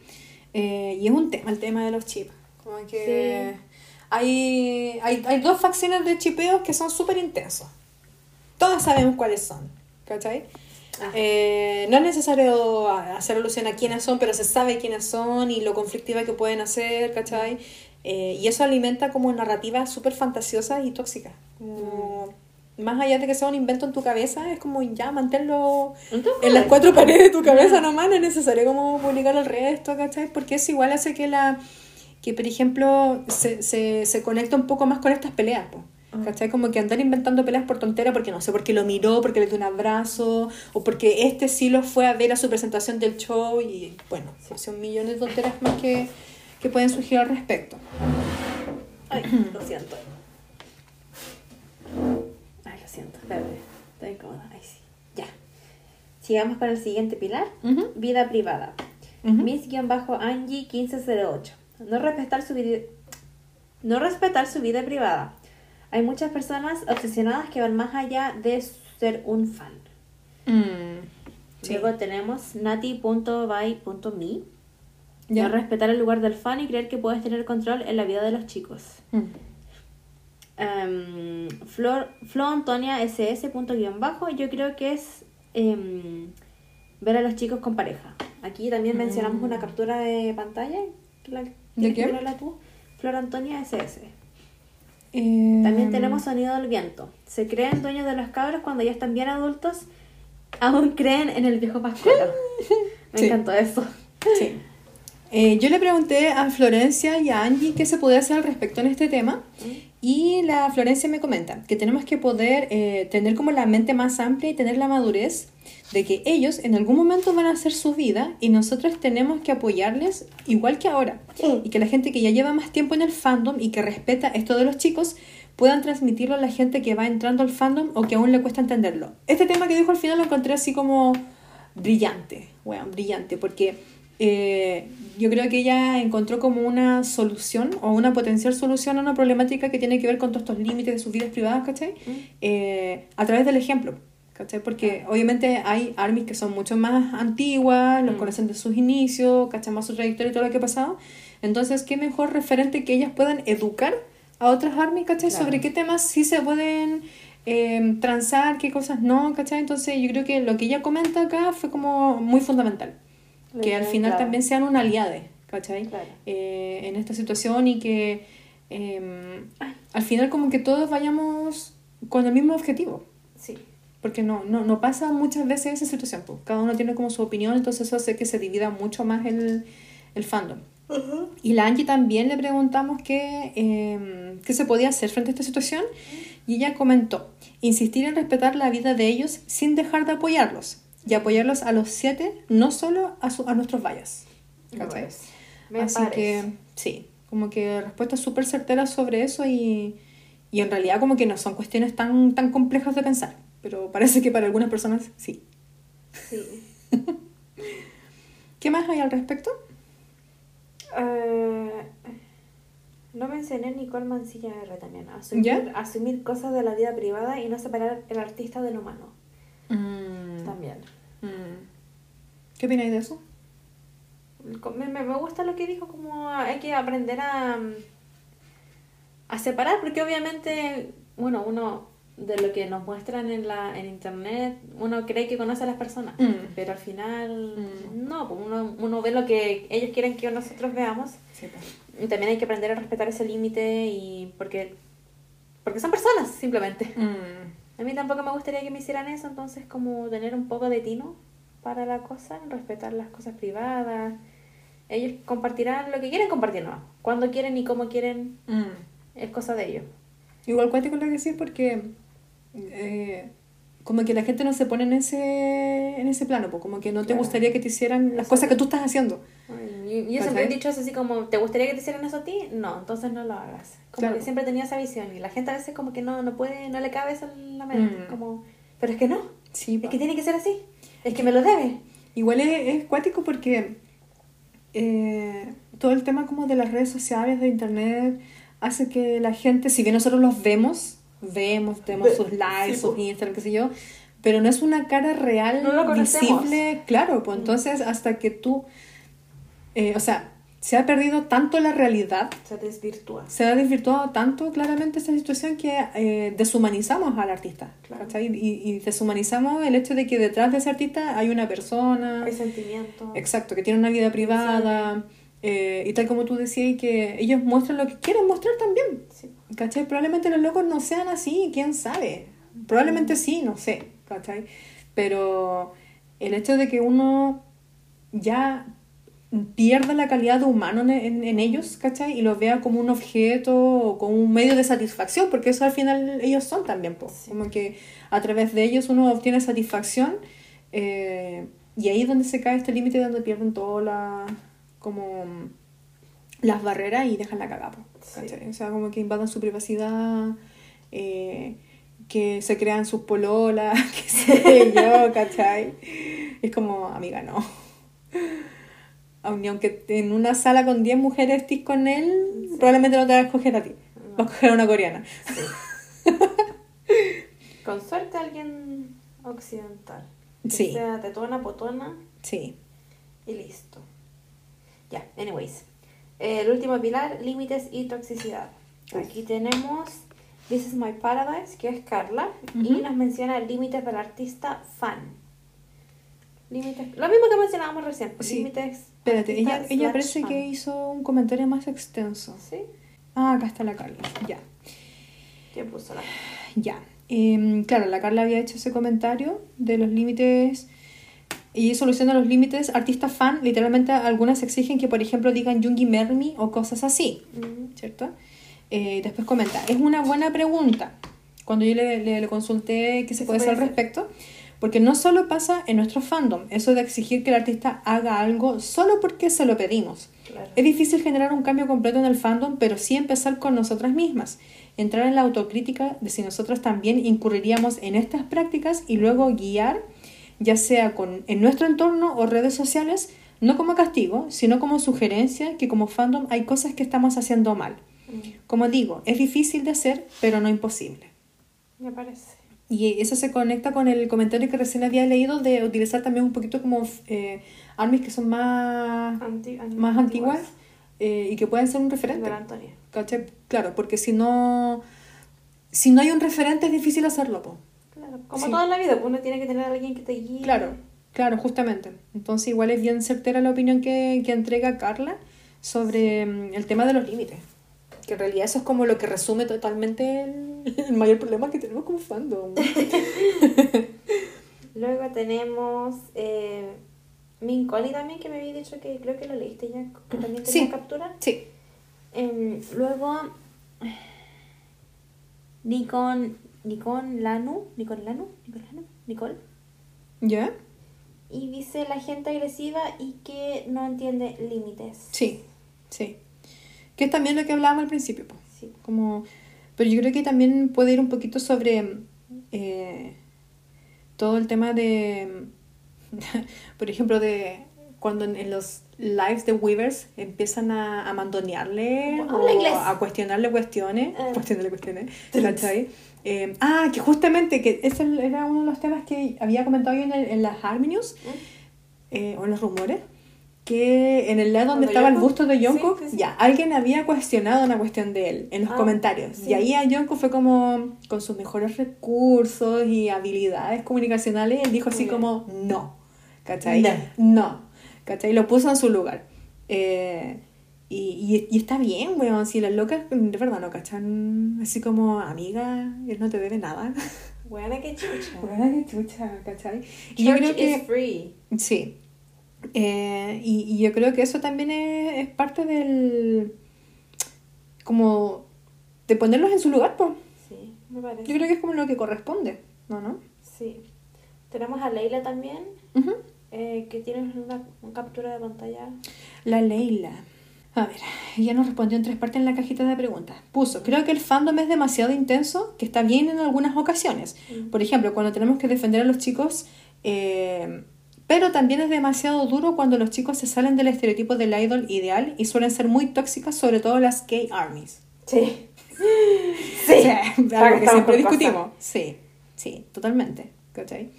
[SPEAKER 2] Eh, y es un tema, el tema de los chips. Como que hay, hay, hay dos facciones de chipeos que son súper intensos. Todas sabemos cuáles son. ¿Cachai? Eh, no es necesario hacer alusión a quiénes son, pero se sabe quiénes son y lo conflictiva que pueden hacer, ¿cachai? Eh, y eso alimenta como narrativas súper fantasiosas y tóxicas. Como, Más allá de que sea un invento en tu cabeza, es como ya mantenerlo en las cuatro paredes de tu cabeza nomás, no es necesario como publicar el resto, ¿cachai? Porque eso igual hace que la que por ejemplo se, se, se conecta un poco más con estas peleas, po, ¿cachai? Como que andar inventando peleas por tontera porque no sé, porque lo miró, porque le dio un abrazo, o porque este sí lo fue a ver a su presentación del show y bueno, son millones de tonteras más que, que pueden surgir al respecto.
[SPEAKER 4] Ay, lo siento. Ay, lo siento. Espérate. Estoy incómoda. Ay, sí. Ya. Sigamos con el siguiente pilar. Vida privada.
[SPEAKER 2] Ujú.
[SPEAKER 4] Miss-Angie1508. No respetar su vida... No respetar su vida privada. Hay muchas personas obsesionadas que van más allá de ser un fan.
[SPEAKER 2] Mm, sí.
[SPEAKER 4] Luego tenemos nati.by.me.
[SPEAKER 2] Ya.
[SPEAKER 4] No respetar el lugar del fan y creer que puedes tener control en la vida de los chicos.
[SPEAKER 2] Mm.
[SPEAKER 4] Em, Flor, Flo Antonia SS punto guion bajo, yo creo que es em, ver a los chicos con pareja. Aquí también mencionamos una captura de pantalla. La, mirarla tú? Flor Antonia SS.
[SPEAKER 2] Eh,
[SPEAKER 4] También tenemos sonido del viento. Se creen dueños de los cabros cuando ya están bien adultos. Aún creen en el viejo pascuero. Me
[SPEAKER 2] Sí.
[SPEAKER 4] encantó eso.
[SPEAKER 2] Sí. Eh, yo le pregunté a Florencia y a Angie qué se podía hacer al respecto en este tema. Y la Florencia me comenta que tenemos que poder eh, tener como la mente más amplia y tener la madurez de que ellos en algún momento van a hacer su vida y nosotros tenemos que apoyarles igual que ahora. Y que la gente que ya lleva más tiempo en el fandom y que respeta esto de los chicos puedan transmitirlo a la gente que va entrando al fandom o que aún le cuesta entenderlo. Este tema que dijo al final lo encontré así como brillante, bueno, brillante, porque eh, yo creo que ella encontró como una solución o una potencial solución a una problemática que tiene que ver con todos estos límites de sus vidas privadas, ¿cachai? Eh, a través del ejemplo, ¿cachai? Porque obviamente hay armies que son mucho más antiguas, los conocen de sus inicios, ¿cachai? Más su trayectoria y todo lo que ha pasado. Entonces, ¿qué mejor referente que ellas puedan educar a otras armies, ¿cachai? Sobre qué temas sí se pueden eh, transar, qué cosas no, ¿cachai? Entonces, yo creo que lo que ella comenta acá fue como muy fundamental que al final
[SPEAKER 4] Claro.
[SPEAKER 2] también sean un aliade, ¿cachai?
[SPEAKER 4] Claro.
[SPEAKER 2] Eh, en esta situación y que eh, al final como que todos vayamos con el mismo objetivo.
[SPEAKER 4] Sí.
[SPEAKER 2] Porque no, no, no pasa muchas veces esa situación. Pues. Cada uno tiene como su opinión, entonces eso hace que se divida mucho más el, el fandom. Y la Angie también le preguntamos qué, eh, qué se podía hacer frente a esta situación y ella comentó, insistir en respetar la vida de ellos sin dejar de apoyarlos y apoyarlos a los siete, no solo a, su- a nuestros vallas. ¿Cachai?
[SPEAKER 4] Me
[SPEAKER 2] Así
[SPEAKER 4] parece.
[SPEAKER 2] que sí, como que respuestas súper certeras sobre eso y, y en realidad como que no son cuestiones tan, tan complejas de pensar, pero parece que para algunas personas sí.
[SPEAKER 4] Sí.
[SPEAKER 2] ¿Qué más hay al respecto?
[SPEAKER 4] Eh, no mencioné Nicole Mancilla R también. Asumir,
[SPEAKER 2] ¿Ya?
[SPEAKER 4] asumir cosas de la vida privada y no separar el artista del humano. También.
[SPEAKER 2] Mm. ¿Qué opináis de eso?
[SPEAKER 4] Me, me, me gusta lo que dijo, como hay que aprender a, mm, a separar, porque obviamente, bueno, uno de lo que nos muestran en la en internet, uno cree que conoce a las personas,
[SPEAKER 2] Mm.
[SPEAKER 4] pero al final
[SPEAKER 2] Mm.
[SPEAKER 4] no, pues uno, uno ve lo que ellos quieren que nosotros veamos.
[SPEAKER 2] Sí, pues.
[SPEAKER 4] Y también hay que aprender a respetar ese límite y porque porque son personas simplemente.
[SPEAKER 2] Mm.
[SPEAKER 4] A mí tampoco me gustaría que me hicieran eso, entonces como tener un poco de tino para la cosa, respetar las cosas privadas. Ellos compartirán lo que quieren compartir, no. Cuando quieren y cómo quieren,
[SPEAKER 2] Mm.
[SPEAKER 4] es cosa de ellos.
[SPEAKER 2] Igual cuántico lo que decís porque eh, como que la gente no se pone en ese, en ese plano, pues como que no te
[SPEAKER 4] Claro.
[SPEAKER 2] gustaría que te hicieran las cosas que tú estás haciendo.
[SPEAKER 4] Y- Yo, siempre he dicho eso así como, ¿te gustaría que te hicieran eso a ti? No, entonces no lo hagas. Como
[SPEAKER 2] Claro.
[SPEAKER 4] que siempre tenía esa visión y la gente a veces como que no, no puede, no le cabe eso en la mente.
[SPEAKER 2] Mm.
[SPEAKER 4] Como, pero es que no,
[SPEAKER 2] Sí,
[SPEAKER 4] es
[SPEAKER 2] pa.
[SPEAKER 4] que tiene que ser así, es que me lo debe.
[SPEAKER 2] Igual es, es cuático porque eh, todo el tema como de las redes sociales, de internet, hace que la gente, si bien nosotros los vemos, vemos, vemos sus likes, sus Instagram, qué sé yo, pero no es una cara real,
[SPEAKER 4] No
[SPEAKER 2] visible, claro, pues entonces hasta que tú, eh, o sea, se ha perdido tanto la realidad,
[SPEAKER 4] Se desvirtúa.
[SPEAKER 2] se ha desvirtuado tanto claramente esta situación que eh, deshumanizamos al artista,
[SPEAKER 4] Claro.
[SPEAKER 2] Y, y deshumanizamos el hecho de que detrás de ese artista hay una persona,
[SPEAKER 4] Hay sentimiento.
[SPEAKER 2] Exacto, que tiene una vida privada. eh, y tal como tú decías, que ellos muestran lo que quieren mostrar también.
[SPEAKER 4] Sí.
[SPEAKER 2] ¿Cachai? Probablemente los locos no sean así, quién sabe. Probablemente sí, no sé. ¿Cachai? Pero el hecho de que uno ya pierda la calidad de humano en, en- en ellos, ¿cachai? Y los vea como un objeto o como un medio de satisfacción, porque eso al final ellos son también, po. como que a través de ellos uno obtiene satisfacción eh, y ahí es donde se cae este límite donde pierden todas la, como las barreras y dejan la cagada, O sea, como que invadan su privacidad, eh, que se crean sus pololas, qué sé yo, ¿cachai? Es como, amiga, no. Aunque en una sala con 10 mujeres estés con él, probablemente no te va a escoger a ti. Va a escoger a una coreana.
[SPEAKER 4] Con suerte alguien occidental. Que
[SPEAKER 2] Sí.
[SPEAKER 4] sea tetona, potona
[SPEAKER 2] Sí.
[SPEAKER 4] y listo. Ya, anyways. El último pilar, límites y toxicidad. Aquí tenemos This is My Paradise, que es Carla, y nos menciona límites del artista fan. Límites, lo mismo que mencionábamos recién.
[SPEAKER 2] Sí.
[SPEAKER 4] Límites.
[SPEAKER 2] Espérate, ella, ella parece
[SPEAKER 4] fan.
[SPEAKER 2] que hizo un comentario más extenso.
[SPEAKER 4] ¿Sí?
[SPEAKER 2] Ah, acá está la Carla. Ya.
[SPEAKER 4] ¿Quién puso la?
[SPEAKER 2] Ya. Em, claro, la Carla había hecho ese comentario de los límites y soluciona los límites artista fan. Literalmente algunas exigen que, por ejemplo, digan Jungi Mermi o cosas así, ¿cierto? Eh, después comenta, es una buena pregunta. Cuando yo le, le- le consulté qué se puede hacer al respecto, porque no solo pasa en nuestro fandom, eso de exigir que el artista haga algo solo porque se lo pedimos.
[SPEAKER 4] Claro.
[SPEAKER 2] Es difícil generar un cambio completo en el fandom, pero sí empezar con nosotras mismas. Entrar en la autocrítica de si nosotros también incurriríamos en estas prácticas y luego guiar, ya sea con, en nuestro entorno o redes sociales, no como castigo, sino como sugerencia que como fandom hay cosas que estamos haciendo mal. Como digo, es difícil de hacer, pero no imposible.
[SPEAKER 4] Me parece.
[SPEAKER 2] Y eso se conecta con el comentario que recién había leído de utilizar también un poquito como eh, armies que son más,
[SPEAKER 4] Anti-
[SPEAKER 2] más antiguas eh, y que pueden ser un referente. Claro, porque si no, si no hay un referente es difícil hacerlo. po.
[SPEAKER 4] Claro. Como
[SPEAKER 2] Sí.
[SPEAKER 4] todo en la vida, pues uno tiene que tener a alguien que te guíe.
[SPEAKER 2] Claro, claro, justamente. Entonces igual es bien certera la opinión que, que entrega Carla sobre mm, el tema de los límites. Que en realidad eso es como lo que resume totalmente el, el mayor problema que tenemos como fandom.
[SPEAKER 4] Luego tenemos eh, Mincoli también, que me había dicho que creo que lo leíste ya, que también tenía
[SPEAKER 2] Sí.
[SPEAKER 4] captura.
[SPEAKER 2] sí.
[SPEAKER 4] Em, luego, Nikon, Nikon Lanu, Nikon Lanu, Nikon Lanu, Nicole.
[SPEAKER 2] ¿Ya?
[SPEAKER 4] Y dice la gente agresiva y que no entiende límites.
[SPEAKER 2] Sí, sí. Que es también lo que hablábamos al principio. po.
[SPEAKER 4] Sí.
[SPEAKER 2] Como, pero yo creo que también puede ir un poquito sobre eh, todo el tema de, por ejemplo, de cuando en, los lives de Weavers empiezan a, a mandonearle o a cuestionarle cuestiones,
[SPEAKER 4] Eh.
[SPEAKER 2] cuestionarle cuestiones, ¿cachai? Eh, ah, que justamente, que ese era uno de los temas que había comentado yo en, el- en las Harmony News, eh, o en los rumores, que en el lado donde
[SPEAKER 4] ¿Cuando
[SPEAKER 2] estaba el
[SPEAKER 4] Jungkook?
[SPEAKER 2] busto de Jungkook,
[SPEAKER 4] Sí, sí, sí.
[SPEAKER 2] ya, alguien había cuestionado una cuestión de él en los
[SPEAKER 4] Ah,
[SPEAKER 2] comentarios. Y ahí a Jungkook fue como, con sus mejores recursos y habilidades comunicacionales, él dijo así
[SPEAKER 4] Ya.
[SPEAKER 2] como, no, ¿cachai?
[SPEAKER 4] No.
[SPEAKER 2] No, ¿cachai? Lo puso en su lugar. Eh, y, y, y está bien, weón, si las locas de verdad no cachan así como, amiga, él no te debe nada.
[SPEAKER 4] Buena que chucha.
[SPEAKER 2] Buena que chucha, ¿cachai? Y yo creo que...
[SPEAKER 4] is free.
[SPEAKER 2] Sí. Eh, y, y yo creo que eso también es, es parte del. como. de ponerlos en su lugar, pues.
[SPEAKER 4] Sí, me parece.
[SPEAKER 2] Yo creo que es como lo que corresponde, ¿no? ¿No?
[SPEAKER 4] Sí. Tenemos a Leila también,
[SPEAKER 2] Ujú.
[SPEAKER 4] eh, que tiene una, una captura de pantalla.
[SPEAKER 2] La Leila. A ver, ella nos respondió en tres partes en la cajita de preguntas. Puso, creo que el fandom es demasiado intenso, que está bien en algunas ocasiones. Por ejemplo, cuando tenemos que defender a los chicos, eh, pero también es demasiado duro cuando los chicos se salen del estereotipo del idol ideal y suelen ser muy tóxicas, sobre todo las gay armies.
[SPEAKER 4] Sí.
[SPEAKER 2] Sí, algo que siempre discutimos. Sí, sí, totalmente. ¿cachai?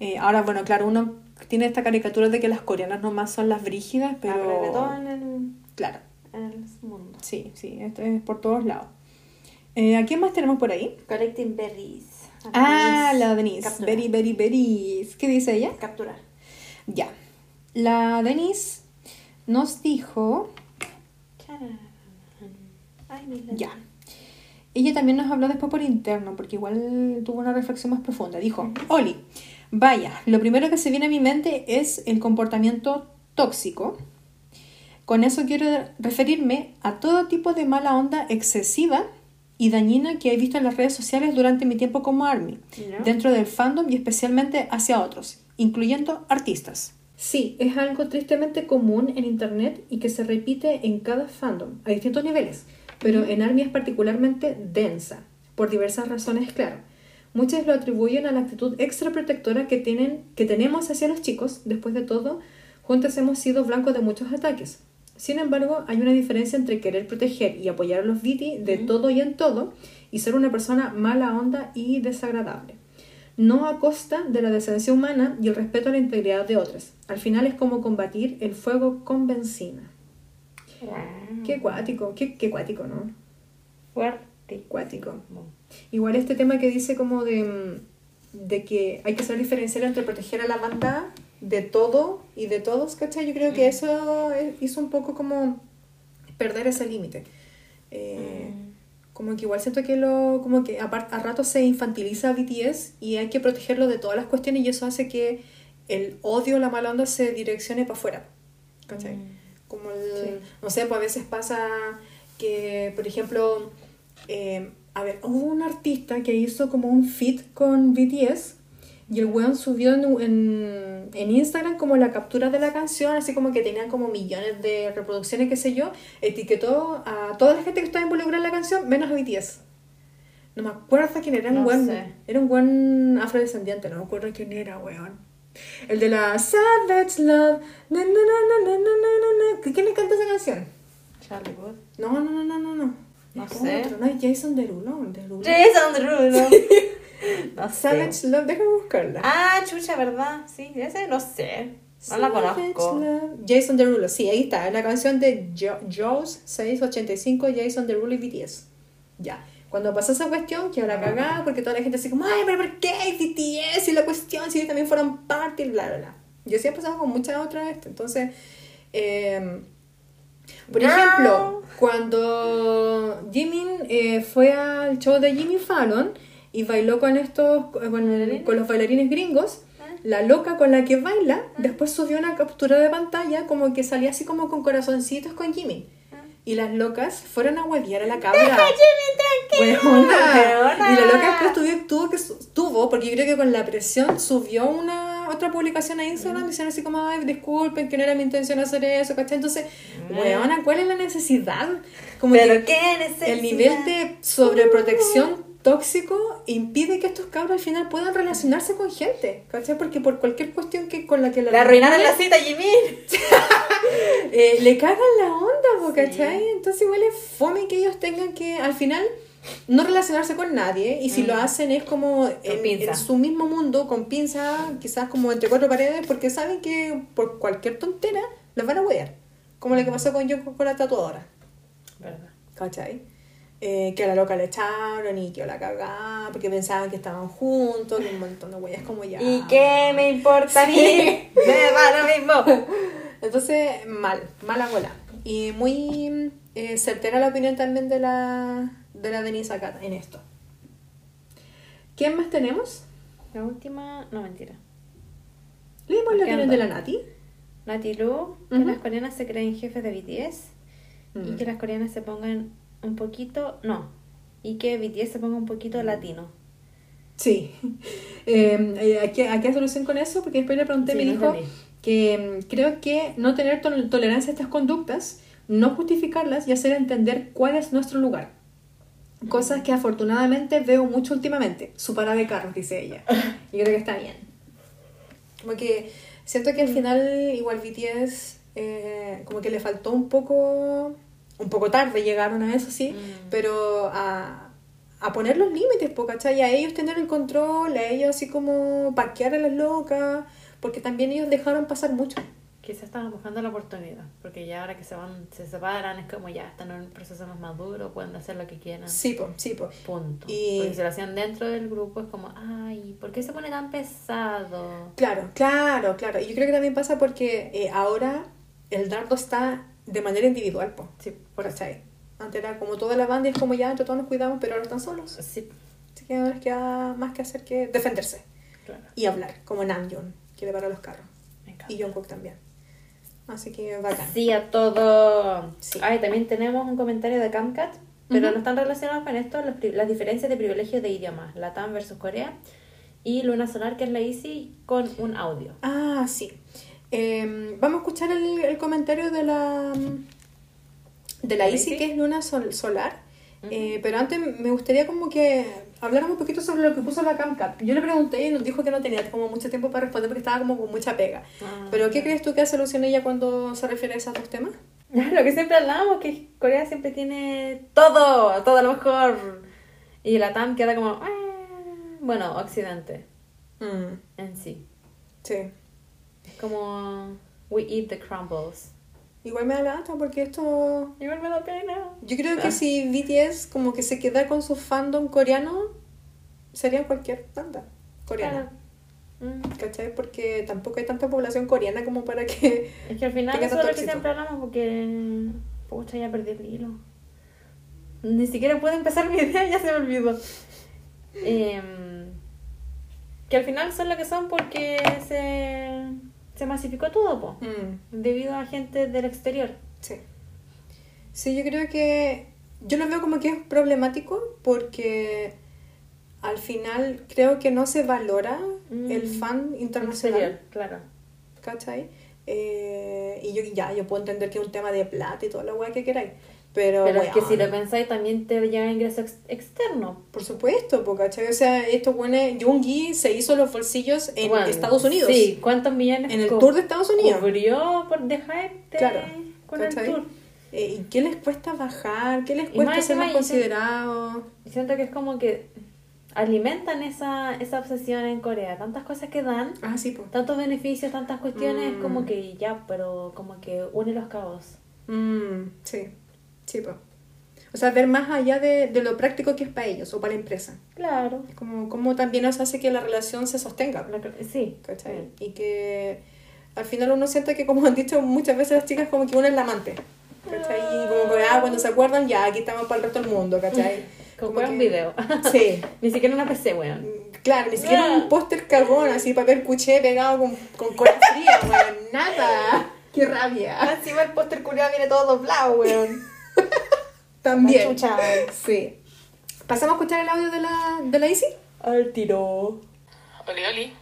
[SPEAKER 2] Eh, ahora, bueno, claro, uno tiene esta caricatura de que las coreanas nomás son las brígidas, pero...
[SPEAKER 4] Ah, pero
[SPEAKER 2] Claro,
[SPEAKER 4] en el mundo.
[SPEAKER 2] sí, sí, esto es por todos lados. Eh, ¿A quién más tenemos por ahí?
[SPEAKER 4] Collecting berries.
[SPEAKER 2] Ah, la Denise. Very, very, very. ¿Qué dice ella?
[SPEAKER 4] Capturar.
[SPEAKER 2] Ya. La Denise nos dijo... Ya. Ella también nos habló después por interno, porque igual tuvo una reflexión más profunda. Dijo, Oli, vaya, lo primero que se viene a mi mente es el comportamiento tóxico. Con eso quiero referirme a todo tipo de mala onda excesiva y dañina que he visto en las redes sociales durante mi tiempo como ARMY, dentro del fandom y especialmente hacia otros, incluyendo artistas. Sí, es algo tristemente común en Internet y que se repite en cada fandom, a distintos niveles, pero en ARMY es particularmente densa, por diversas razones, claro. Muchos lo atribuyen a la actitud extra protectora que, tienen, que tenemos hacia los chicos, después de todo, juntos hemos sido blancos de muchos ataques. Sin embargo, hay una diferencia entre querer proteger y apoyar a los Viti de todo y en todo y ser una persona mala onda y desagradable. No a costa de la decencia humana y el respeto a la integridad de otros. Al final es como combatir el fuego con benzina. Qué cuático, qué, qué cuático, ¿no?
[SPEAKER 4] Fuerte.
[SPEAKER 2] Cuático. Igual este tema que dice como de, mm, de que hay que saber diferenciar entre proteger a la banda de todo y de todos, ¿cachai? Yo creo que eso eh, hizo un poco como perder ese límite. Eh, Como que igual siento que lo, como que a, par- a rato se infantiliza a BTS y hay que protegerlo de todas las cuestiones y eso hace que el odio, la mala onda se direccione para afuera. ¿Cachai? Como el, no sé, pues a veces pasa que, por ejemplo, eh, a ver, hubo un artista que hizo como un feat con BTS y el weón subió en, en, en Instagram como la captura de la canción, así como que tenían como millones de reproducciones, qué sé yo, etiquetó a toda la gente que estaba involucrada en la canción, menos a BTS. No me acuerdo quién era, era un
[SPEAKER 4] No
[SPEAKER 2] buen,
[SPEAKER 4] sé.
[SPEAKER 2] era un buen afrodescendiente, no me acuerdo quién era, weón. El de la Savage Love. Na, na, na. ¿Quién le canta esa canción?
[SPEAKER 4] Charlie Wood.
[SPEAKER 2] No, no, no, no, no, no.
[SPEAKER 4] No sé.
[SPEAKER 2] otro, no Jason Derulo. Derulo.
[SPEAKER 4] Jason Derulo. No sé.
[SPEAKER 2] Savage Love, déjame buscarla.
[SPEAKER 4] Ah, chucha, ¿verdad? Sí, ese no sé. No la conozco.
[SPEAKER 2] Jason Derulo, sí, ahí está. Es la canción de Jo- Jaws 685, Jason Derulo y BTS. Ya. Cuando pasó esa cuestión, que la cagada, porque toda la gente así como, ay, pero ¿por qué BTS? Y la cuestión, si ellos también fueron parte, y bla, bla, bla. Yo sí he pasado con muchas otras esto. Entonces, eh, por
[SPEAKER 4] Girl.
[SPEAKER 2] ejemplo, cuando Jimin eh, fue al show de Jimmy Fallon y bailó con estos, con, con los bailarines gringos, la loca con la que baila, después subió una captura de pantalla como que salía así como con corazoncitos con Jimin. Y las locas fueron a huevear a la cabra. Huevona.
[SPEAKER 4] Huevona.
[SPEAKER 2] Y la loca después tuvo, tuvo que tuvo, porque yo creo que con la presión subió una otra publicación a Instagram diciendo así como, ay, disculpen, que no era mi intención hacer eso, ¿cachai? Entonces, weona, ¿cuál es la necesidad? Como
[SPEAKER 4] Pero
[SPEAKER 2] que
[SPEAKER 4] qué necesidad.
[SPEAKER 2] el nivel de sobreprotección tóxico impide que estos cabros al final puedan relacionarse con gente, ¿cachai? Porque por cualquier cuestión que con la que la
[SPEAKER 4] Le arruinaron la cita Jimmy.
[SPEAKER 2] eh, le cagan la onda, ¿cachai? Entonces igual es fome que ellos tengan que al final no relacionarse con nadie y si lo hacen es como en su mismo mundo, con pinza, quizás como entre cuatro paredes, porque saben que por cualquier tontera las van a huear. Como lo que pasó con yo con la tatuadora,
[SPEAKER 4] Verdad.
[SPEAKER 2] ¿cachai? Eh, que a la loca le echaron y que la cagaba porque pensaban que estaban juntos, que un montón de huellas como ya.
[SPEAKER 4] ¿Y qué me importa a mí? Me da lo mismo.
[SPEAKER 2] Entonces, mal, mala bola. Y muy eh, certera la opinión también de la, de la Denise Akata en esto. ¿Quién más tenemos?
[SPEAKER 4] La última, no mentira.
[SPEAKER 2] Leímos la
[SPEAKER 4] ¿Qué
[SPEAKER 2] opinión de la Nati.
[SPEAKER 4] Nati Lu, que las coreanas se creen jefes de BTS y
[SPEAKER 2] Mm.
[SPEAKER 4] que las coreanas se pongan un poquito, no, y que BTS se ponga un poquito latino.
[SPEAKER 2] Sí. Eh, eh, ¿a, qué, ¿A qué solución con eso? Porque después le pregunté,
[SPEAKER 4] Sí,
[SPEAKER 2] me
[SPEAKER 4] no
[SPEAKER 2] dijo que mm, creo que no tener tol- tolerancia a estas conductas, no justificarlas y hacer entender cuál es nuestro lugar. Cosas que afortunadamente veo mucho últimamente. Su parada de carros, dice ella. Y creo que está bien. Como que siento que al final igual BTS eh, como que le faltó un poco, un poco tarde llegaron a eso sí,
[SPEAKER 4] Mm.
[SPEAKER 2] pero a, a poner los límites, po, ¿cachai? A ellos tener el control, a ellos así como paquear a las locas, porque también ellos dejaron pasar mucho.
[SPEAKER 4] Quizás estaban buscando la oportunidad, porque ya ahora que se van, se separan, es como ya están en un proceso más maduro, pueden hacer lo que quieran.
[SPEAKER 2] Sí, po, sí, po.
[SPEAKER 4] Punto.
[SPEAKER 2] Y-
[SPEAKER 4] Porque si lo hacían dentro del grupo es como, ay, ¿por qué se pone tan pesado?
[SPEAKER 2] Claro, claro, claro. Y yo creo que también pasa porque eh, ahora el dardo está de manera individual, po.
[SPEAKER 4] Sí,
[SPEAKER 2] Por ¿cachai? Antes era como toda la banda y es como ya, entre todos nos cuidamos, pero ahora están solos.
[SPEAKER 4] Sí,
[SPEAKER 2] Así que ahora les queda más que hacer que defenderse
[SPEAKER 4] claro.
[SPEAKER 2] y hablar, como Namjoon, que le para los carros.
[SPEAKER 4] Me encanta.
[SPEAKER 2] Y Jungkook también. Así que bacán.
[SPEAKER 4] Sí, a todo.
[SPEAKER 2] Sí.
[SPEAKER 4] Ay, también tenemos un comentario de Camcat, pero no están relacionados con esto, los las diferencias de privilegios de idiomas, Latam versus Corea, y Luna Solar, que es la Easy, con un audio.
[SPEAKER 2] Ah, sí. Eh, vamos a escuchar el, el comentario de la de la
[SPEAKER 4] ¿La
[SPEAKER 2] Isi, que es Luna Sol- Solar. Eh, pero antes me gustaría como que habláramos un poquito sobre lo que puso la Camcat. Yo le pregunté y nos dijo que no tenía como mucho tiempo para responder porque estaba como con mucha pega.
[SPEAKER 4] Ah,
[SPEAKER 2] pero ¿qué crees tú que hace alusión ella cuando se refiere a esos dos temas?
[SPEAKER 4] Lo que siempre hablamos, que Corea siempre tiene todo, todo a lo mejor. Y Latam queda como, "Ah", bueno, Occidente
[SPEAKER 2] Mm,
[SPEAKER 4] en sí.
[SPEAKER 2] sí.
[SPEAKER 4] Como, we eat the crumbles.
[SPEAKER 2] Igual me da lata porque esto
[SPEAKER 4] Igual me da pena.
[SPEAKER 2] Yo creo que si BTS como que se queda con su fandom coreano, sería cualquier banda coreana.
[SPEAKER 4] Mm.
[SPEAKER 2] ¿Cachai? Porque tampoco hay tanta población coreana como para que...
[SPEAKER 4] Es que al final eso es lo que siempre hablamos porque, pucha, ya perdí el hilo. Ni siquiera puedo empezar mi idea, ya se me olvidó. Em, Que al final son lo que son porque se, se masificó todo, po.
[SPEAKER 2] Mm,
[SPEAKER 4] Debido a gente del exterior.
[SPEAKER 2] sí. Sí, yo creo que. Yo lo veo como que es problemático porque al final creo que no se valora
[SPEAKER 4] Mm.
[SPEAKER 2] el fan internacional.
[SPEAKER 4] Exterior, claro.
[SPEAKER 2] ¿Cachai? Eh, y yo ya, yo puedo entender que es un tema de plata y toda la weá que queráis. Pero,
[SPEAKER 4] Pero es que si lo pensáis también te llega ingreso ex- externo.
[SPEAKER 2] Por supuesto, po, ¿cachai? O sea, esto bueno, Jungi se hizo los bolsillos en
[SPEAKER 4] Bueno,
[SPEAKER 2] Estados Unidos.
[SPEAKER 4] Sí, ¿cuántos millones?
[SPEAKER 2] En el tour de Estados Unidos.
[SPEAKER 4] Cubrió por The Hype de-
[SPEAKER 2] Claro.
[SPEAKER 4] con
[SPEAKER 2] ¿cachai?
[SPEAKER 4] el tour.
[SPEAKER 2] Eh, ¿Y qué les cuesta bajar? ¿Qué les cuesta
[SPEAKER 4] más
[SPEAKER 2] ser más considerados?
[SPEAKER 4] Siento que es como que alimentan esa, esa obsesión en Corea. Tantas cosas que dan,
[SPEAKER 2] Ah, sí, pues.
[SPEAKER 4] tantos beneficios, tantas cuestiones,
[SPEAKER 2] Mm.
[SPEAKER 4] como que ya, pero como que une los cabos.
[SPEAKER 2] Mm, sí, sí, pues. O sea, ver más allá de, de lo práctico que es para ellos o para la empresa.
[SPEAKER 4] Claro.
[SPEAKER 2] Como, como también nos hace que la relación se sostenga.
[SPEAKER 4] La- sí.
[SPEAKER 2] ¿cachai? Y que al final uno siente que, como han dicho muchas veces las chicas, como que uno es la amante. ¿cachai? Y como que, ah, cuando se acuerdan, ya, aquí estamos para el resto del mundo, ¿cachai?
[SPEAKER 4] Como
[SPEAKER 2] Como
[SPEAKER 4] un video.
[SPEAKER 2] Sí.
[SPEAKER 4] Ni siquiera una PC, weón.
[SPEAKER 2] Claro, ni siquiera un póster cagón así, papel cuché pegado con, con cola fría, weón. Nada. Qué rabia.
[SPEAKER 4] Encima el póster culiado viene todo doblado, weón.
[SPEAKER 2] También.
[SPEAKER 4] Chucha.
[SPEAKER 2] Sí. ¿Pasamos a escuchar el audio de la, de la Isi?
[SPEAKER 4] Al tiro.
[SPEAKER 7] Oli, oli.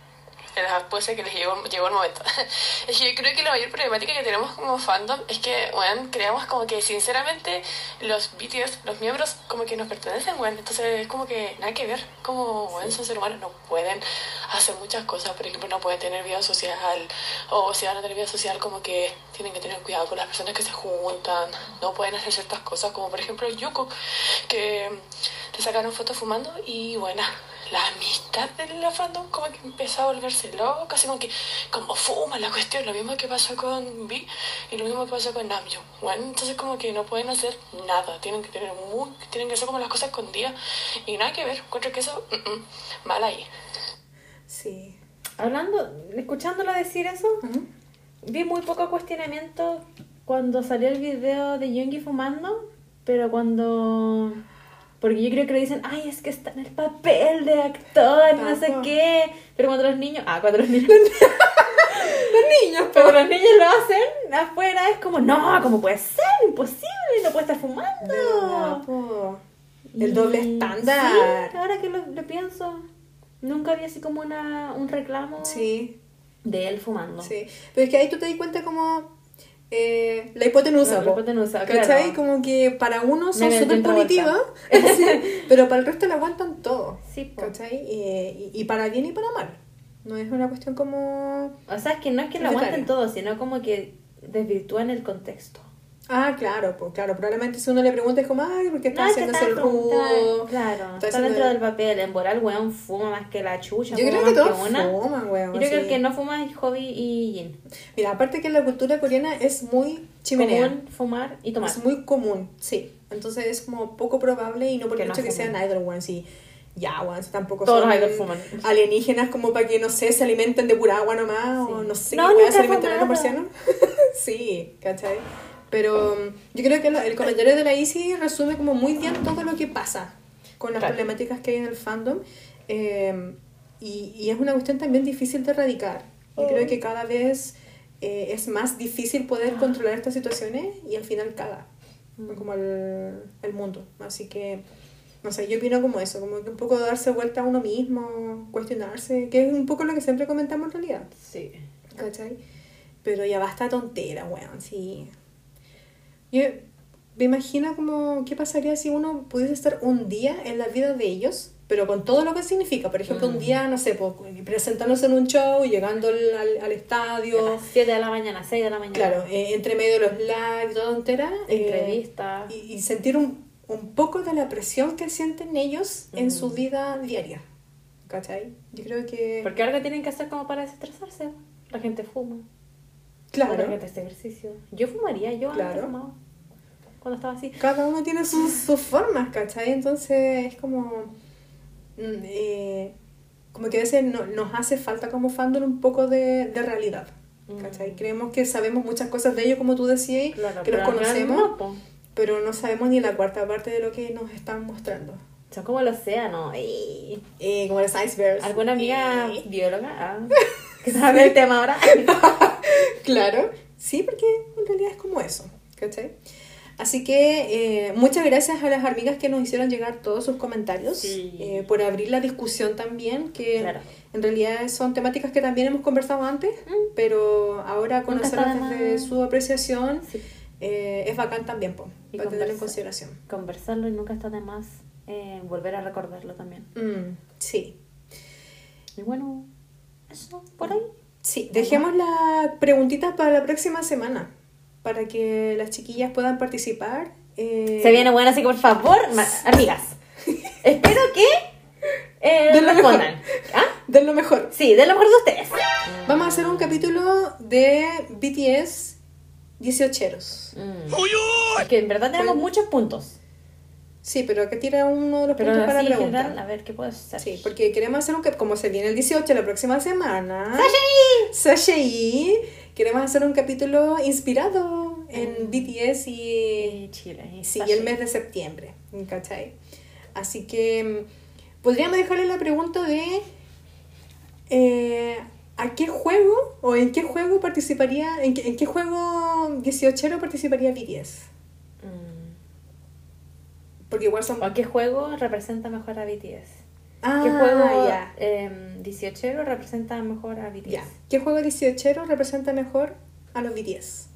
[SPEAKER 7] Puede ser que les llegó, llegó el momento. Es que yo creo que la mayor problemática que tenemos como fandom es que, bueno, creamos como que sinceramente los BTS, los miembros, como que nos pertenecen, bueno. Entonces es como que nada que ver. Como, bueno, son seres humanos, no pueden hacer muchas cosas. Por ejemplo, no pueden tener vida social. O si van a tener vida social, como que tienen que tener cuidado con las personas que se juntan. No pueden hacer ciertas cosas, como por ejemplo Yuko, que le sacaron fotos fumando y bueno, la amistad de la fandom como que empezó a volverse loca, así como que como fuma la cuestión, lo mismo que pasó con V y lo mismo que pasó con Namjoon. Bueno, entonces como que no pueden hacer nada, tienen que tener muy, tienen que hacer como las cosas escondidas y nada que ver, encuentro que eso, mm, mal ahí.
[SPEAKER 2] Sí.
[SPEAKER 4] Hablando, escuchándola decir eso, vi muy poco cuestionamiento cuando salió el video de Yoongi fumando, pero cuando... Porque yo creo que le dicen, ay, es que está en el papel de actor, no sé qué. Pero cuando los niños... Ah, cuando los niños...
[SPEAKER 2] Los niños,
[SPEAKER 4] Pero cuando los niños lo hacen afuera es como, no, ¿cómo puede ser? Imposible, no puede estar fumando.
[SPEAKER 2] po. El doble
[SPEAKER 4] Y-
[SPEAKER 2] estándar.
[SPEAKER 4] Sí, ahora que lo, lo pienso, nunca había así como una, un reclamo
[SPEAKER 2] Sí,
[SPEAKER 4] de él fumando.
[SPEAKER 2] sí. Pero es que ahí tú te das cuenta como eh, la hipotenusa,
[SPEAKER 4] La
[SPEAKER 2] po.
[SPEAKER 4] hipotenusa,
[SPEAKER 2] ¿Cachai?
[SPEAKER 4] claro.
[SPEAKER 2] Como que para uno son súper punitivas, pero para el resto le aguantan todo.
[SPEAKER 4] Sí, po.
[SPEAKER 2] ¿Cachai? Y, y- y para bien y para mal. No es una cuestión como...
[SPEAKER 4] O sea, es que no es que lo
[SPEAKER 2] Arbitrario.
[SPEAKER 4] aguanten todo, sino como que desvirtúan el contexto.
[SPEAKER 2] Ah, claro, pues claro. Probablemente si uno le pregunta es como, ay, ¿por qué está
[SPEAKER 4] No, es que
[SPEAKER 2] el rudo?
[SPEAKER 4] claro,
[SPEAKER 2] Está haciendo-
[SPEAKER 4] dentro del papel. En volar, weón, fuma más que la chucha.
[SPEAKER 2] Yo creo que todos fuman, weón.
[SPEAKER 4] Yo creo que
[SPEAKER 2] sí.
[SPEAKER 4] el que no fuma es Hobby y Jin.
[SPEAKER 2] Mira, aparte que la cultura coreana es muy chimenea.
[SPEAKER 4] Común fumar y tomar.
[SPEAKER 2] Es muy común, sí. Entonces es como poco probable y no por
[SPEAKER 4] Que no
[SPEAKER 2] que sean idol, weón, sí. Ya, weón, tampoco
[SPEAKER 4] Todos
[SPEAKER 2] son
[SPEAKER 4] los idols fuman.
[SPEAKER 2] alienígenas como para que, no sé, se alimenten de pura agua nomás o no sé,
[SPEAKER 4] No,
[SPEAKER 2] qué se alimentan los
[SPEAKER 4] fumaron.
[SPEAKER 2] marcianos. sí, ¿cachai? Pero um, yo creo que el comentario de la Isi resume como muy bien todo lo que pasa con las
[SPEAKER 4] Claro.
[SPEAKER 2] problemáticas que hay en el fandom. eh, y, y es una cuestión también difícil de erradicar. Y
[SPEAKER 4] Oh.
[SPEAKER 2] creo que cada vez eh, es más difícil poder controlar estas situaciones y al final caga
[SPEAKER 4] Mm.
[SPEAKER 2] como el, el mundo. Así que, no sé, yo opino como eso, como que un poco darse vuelta a uno mismo, cuestionarse, que es un poco lo que siempre comentamos en realidad.
[SPEAKER 4] Sí.
[SPEAKER 2] ¿Cachai? Pero ya basta tontera, weón, sí. Yo me imagino como qué pasaría si uno pudiese estar un día en la vida de ellos, pero con todo lo que significa. Por ejemplo, un día, no sé, pues, presentándose en un show, llegando al, al- estadio,
[SPEAKER 4] las 7 de la mañana, 6 de la mañana.
[SPEAKER 2] claro, eh, entre medio de los lives, toda entera.
[SPEAKER 4] Entrevista.
[SPEAKER 2] y, y sentir un, un poco de la presión que sienten ellos en su vida diaria. ¿Cachai? Yo creo que...
[SPEAKER 4] Porque algo tienen que hacer como para desestresarse. La gente fuma.
[SPEAKER 2] claro.
[SPEAKER 4] La gente hace ejercicio. Yo fumaría, yo antes
[SPEAKER 2] Claro.
[SPEAKER 4] fumaba. Cuando estaba así.
[SPEAKER 2] cada uno tiene sus, sus formas, ¿cachai? Entonces es como... mm, eh, como que a veces no- nos hace falta como fandom un poco de, de realidad, ¿cachai? Creemos que sabemos muchas cosas de ellos, como tú decías,
[SPEAKER 4] Claro,
[SPEAKER 2] que los conocemos,
[SPEAKER 4] no,
[SPEAKER 2] pero no sabemos ni la cuarta parte de lo que nos están mostrando.
[SPEAKER 4] Son como el océano. ey.
[SPEAKER 2] Eh, como los icebergs.
[SPEAKER 4] ¿Alguna amiga
[SPEAKER 2] Eh,
[SPEAKER 4] bióloga? Ah, que sabe el tema ahora.
[SPEAKER 2] Claro, sí, porque en realidad es como eso, ¿cachai? Así que eh, muchas gracias a las amigas que nos hicieron llegar todos sus comentarios,
[SPEAKER 4] Sí.
[SPEAKER 2] eh, por abrir la discusión también, que
[SPEAKER 4] Claro.
[SPEAKER 2] en realidad son temáticas que también hemos conversado antes, pero ahora
[SPEAKER 4] Mm. Nunca está
[SPEAKER 2] conocerlas
[SPEAKER 4] de
[SPEAKER 2] desde su apreciación
[SPEAKER 4] Sí.
[SPEAKER 2] eh, es bacán también, po,
[SPEAKER 4] Y
[SPEAKER 2] para tenerlo en consideración.
[SPEAKER 4] Conversarlo y nunca está de más eh, volver a recordarlo también.
[SPEAKER 2] Mm, sí,
[SPEAKER 4] Y bueno, eso, por ahí.
[SPEAKER 2] sí, dejemos las preguntitas para la próxima semana, para que las chiquillas puedan participar. eh,
[SPEAKER 4] Se viene bueno, así que por favor, amigas, espero que eh,
[SPEAKER 2] Den lo
[SPEAKER 4] respondan.
[SPEAKER 2] mejor.
[SPEAKER 4] ¿Ah?
[SPEAKER 2] Den lo mejor.
[SPEAKER 4] Sí, de lo mejor de ustedes.
[SPEAKER 2] Vamos a hacer un capítulo de BTS 18eros.
[SPEAKER 4] Mm. Es que en verdad tenemos muchos puntos.
[SPEAKER 2] Sí, pero que tira uno de los
[SPEAKER 4] Pero
[SPEAKER 2] puntos para
[SPEAKER 4] así
[SPEAKER 2] la
[SPEAKER 4] en
[SPEAKER 2] pregunta.
[SPEAKER 4] general, a ver qué puedo hacer.
[SPEAKER 2] Sí, porque queremos hacer un como se viene el 18 la próxima semana.
[SPEAKER 4] ¡Sashay!
[SPEAKER 2] Sashay. Queremos hacer un capítulo inspirado en BTS y,
[SPEAKER 4] Y Chile. y
[SPEAKER 2] sí, el mes de septiembre. ¿Cachai? Así que mm, podríamos dejarle la pregunta de eh, ¿a qué juego o en qué juego participaría, en qué, en qué juego 18 participaría BTS?
[SPEAKER 4] Mm.
[SPEAKER 2] Porque igual son...
[SPEAKER 4] ¿O qué juego representa mejor a BTS?
[SPEAKER 2] Ah,
[SPEAKER 4] ¿Qué juego
[SPEAKER 2] ya.
[SPEAKER 4] em, 18 representa mejor a BTS?
[SPEAKER 2] Ya. ¿Qué juego 18 representa mejor a los BTS?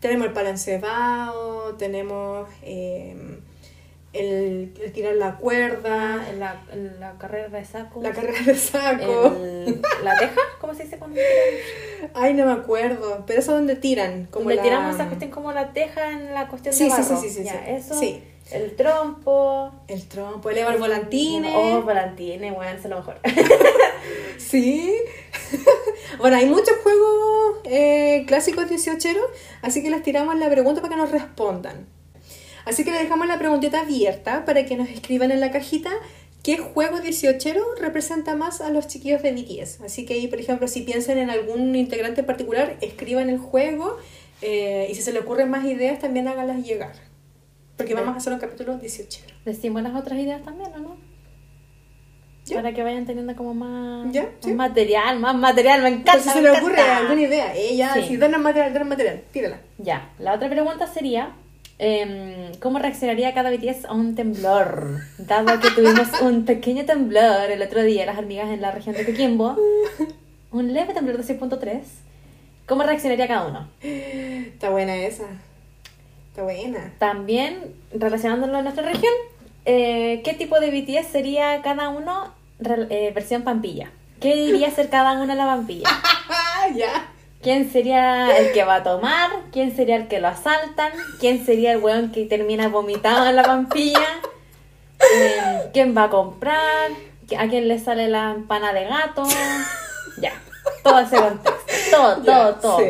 [SPEAKER 2] Tenemos el palancebao, tenemos eh, el, el tirar la cuerda,
[SPEAKER 4] En la, la carrera de saco.
[SPEAKER 2] la carrera de saco.
[SPEAKER 4] el- ¿La teja? ¿Cómo se dice cuando tiran?
[SPEAKER 2] Ay, no me acuerdo. Pero eso es donde tiran. Como
[SPEAKER 4] Le
[SPEAKER 2] la...
[SPEAKER 4] tiramos esa cuestión como la teja en la cuestión
[SPEAKER 2] Sí,
[SPEAKER 4] de
[SPEAKER 2] sí, sí,
[SPEAKER 4] barro.
[SPEAKER 2] sí, sí,
[SPEAKER 4] Ya,
[SPEAKER 2] sí.
[SPEAKER 4] eso.
[SPEAKER 2] Sí.
[SPEAKER 4] El trompo.
[SPEAKER 2] El trompo, elevar volantines.
[SPEAKER 4] Oh, volantines, bueno, eso es lo mejor.
[SPEAKER 2] Sí. bueno, hay muchos juegos eh, clásicos 18 así que les tiramos la pregunta para que nos respondan. Así que les dejamos la preguntita abierta para que nos escriban en la cajita qué juego 18 representa más a los chiquillos de BTS. Así que ahí, por ejemplo, si piensan en algún integrante en particular, escriban el juego eh, y si se les ocurren más ideas, también háganlas llegar. Porque vamos a hacer un capítulo 18.
[SPEAKER 4] Decimos las otras ideas también, ¿o no?
[SPEAKER 2] Ya.
[SPEAKER 4] Para que vayan teniendo como más,
[SPEAKER 2] Ya,
[SPEAKER 4] más material, más material, me encanta.
[SPEAKER 2] Entonces, si
[SPEAKER 4] me
[SPEAKER 2] se les ocurre
[SPEAKER 4] encanta.
[SPEAKER 2] alguna idea, ella,
[SPEAKER 4] Sí.
[SPEAKER 2] si danos material, danos material, tírala.
[SPEAKER 4] Ya, la otra pregunta sería, em, ¿cómo reaccionaría cada BTS a un temblor? Dado que tuvimos un pequeño temblor el otro día, las hormigas en la región de Coquimbo, un leve temblor de 6.3, ¿cómo reaccionaría cada uno?
[SPEAKER 2] Está buena esa. Buena.
[SPEAKER 4] También, relacionándolo a nuestra región, eh, ¿qué tipo de BTS sería cada uno eh, versión pampilla? ¿Qué diría ser cada uno la pampilla?
[SPEAKER 2] Ya.
[SPEAKER 4] ¿Quién sería el que va a tomar? ¿Quién sería el que lo asaltan? ¿Quién sería el weón que termina vomitado en la pampilla? Eh, ¿Quién va a comprar? ¿A quién le sale la empana de gato? Ya, todo ese contexto. Todo,
[SPEAKER 2] Ya,
[SPEAKER 4] todo, todo.
[SPEAKER 2] sí.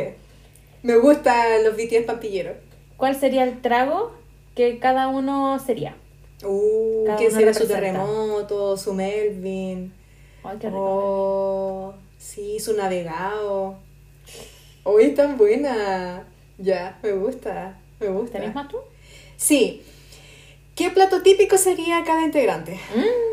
[SPEAKER 2] Me gustan los BTS pampilleros.
[SPEAKER 4] ¿Cuál sería el trago que cada uno sería?
[SPEAKER 2] Uh,
[SPEAKER 4] Cada
[SPEAKER 2] ¿quién
[SPEAKER 4] uno
[SPEAKER 2] será su terremoto, su Melvin?
[SPEAKER 4] Ay, qué rico.
[SPEAKER 2] Oh, sí, su navegado. Hoy es tan buena. Ya, me gusta. Me gusta.
[SPEAKER 4] ¿Tenés más tú?
[SPEAKER 2] Sí. ¿Qué plato típico sería cada integrante?
[SPEAKER 4] Mm.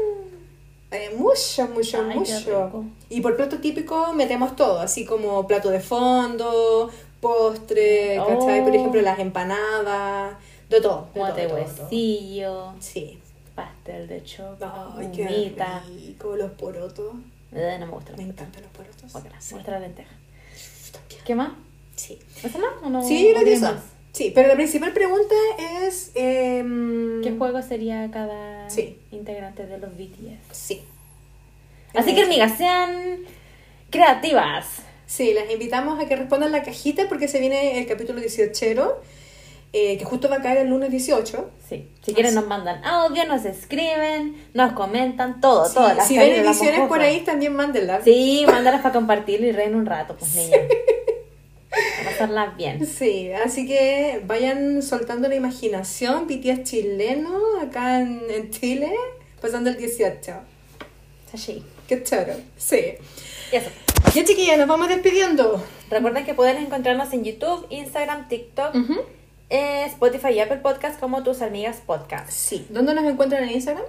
[SPEAKER 2] Eh, mucho, mucho,
[SPEAKER 4] Ay,
[SPEAKER 2] mucho. Y por plato típico metemos todo, así como plato de fondo, postre, ¿cachai?
[SPEAKER 4] Oh.
[SPEAKER 2] Por ejemplo, las empanadas, de todo. De todo, todo.
[SPEAKER 4] huesillo,
[SPEAKER 2] Sí.
[SPEAKER 4] pastel de chocolate,
[SPEAKER 2] Ay, qué
[SPEAKER 4] humita.
[SPEAKER 2] rico, los porotos.
[SPEAKER 4] Eh, no me gusta.
[SPEAKER 2] Me encantan los porotos.
[SPEAKER 4] Ok,
[SPEAKER 2] Sí.
[SPEAKER 4] muestra la lenteja. ¿Qué más?
[SPEAKER 2] Sí.
[SPEAKER 4] ¿Eso más? ¿O no?
[SPEAKER 2] Sí, que? Sí, pero la principal pregunta es... em,
[SPEAKER 4] ¿Qué juego sería cada
[SPEAKER 2] Sí.
[SPEAKER 4] integrante de los BTS?
[SPEAKER 2] Sí.
[SPEAKER 4] Así que, amigas, sean creativas.
[SPEAKER 2] Sí, las invitamos a que respondan la cajita porque se viene el capítulo 18, eh, que justo va a caer el lunes 18.
[SPEAKER 4] Sí. Si quieren, nos mandan audio, nos escriben, nos comentan, todo,
[SPEAKER 2] Sí,
[SPEAKER 4] todo. las
[SPEAKER 2] si ven ediciones por ahí, también mándenlas.
[SPEAKER 4] Sí, mándalas para compartirlo y reír un rato, pues, niña. Para pasarlas bien.
[SPEAKER 2] Sí, así que vayan soltando la imaginación, BTS chileno, acá en, en Chile, pasando el 18.
[SPEAKER 4] Así.
[SPEAKER 2] Qué choro. Sí.
[SPEAKER 4] Y eso.
[SPEAKER 2] Ya chiquillas, nos vamos despidiendo.
[SPEAKER 4] Recuerden que pueden encontrarnos en YouTube, Instagram, TikTok, eh, Spotify y Apple Podcast como tus amigas podcast.
[SPEAKER 2] Sí. ¿Dónde nos encuentran en Instagram?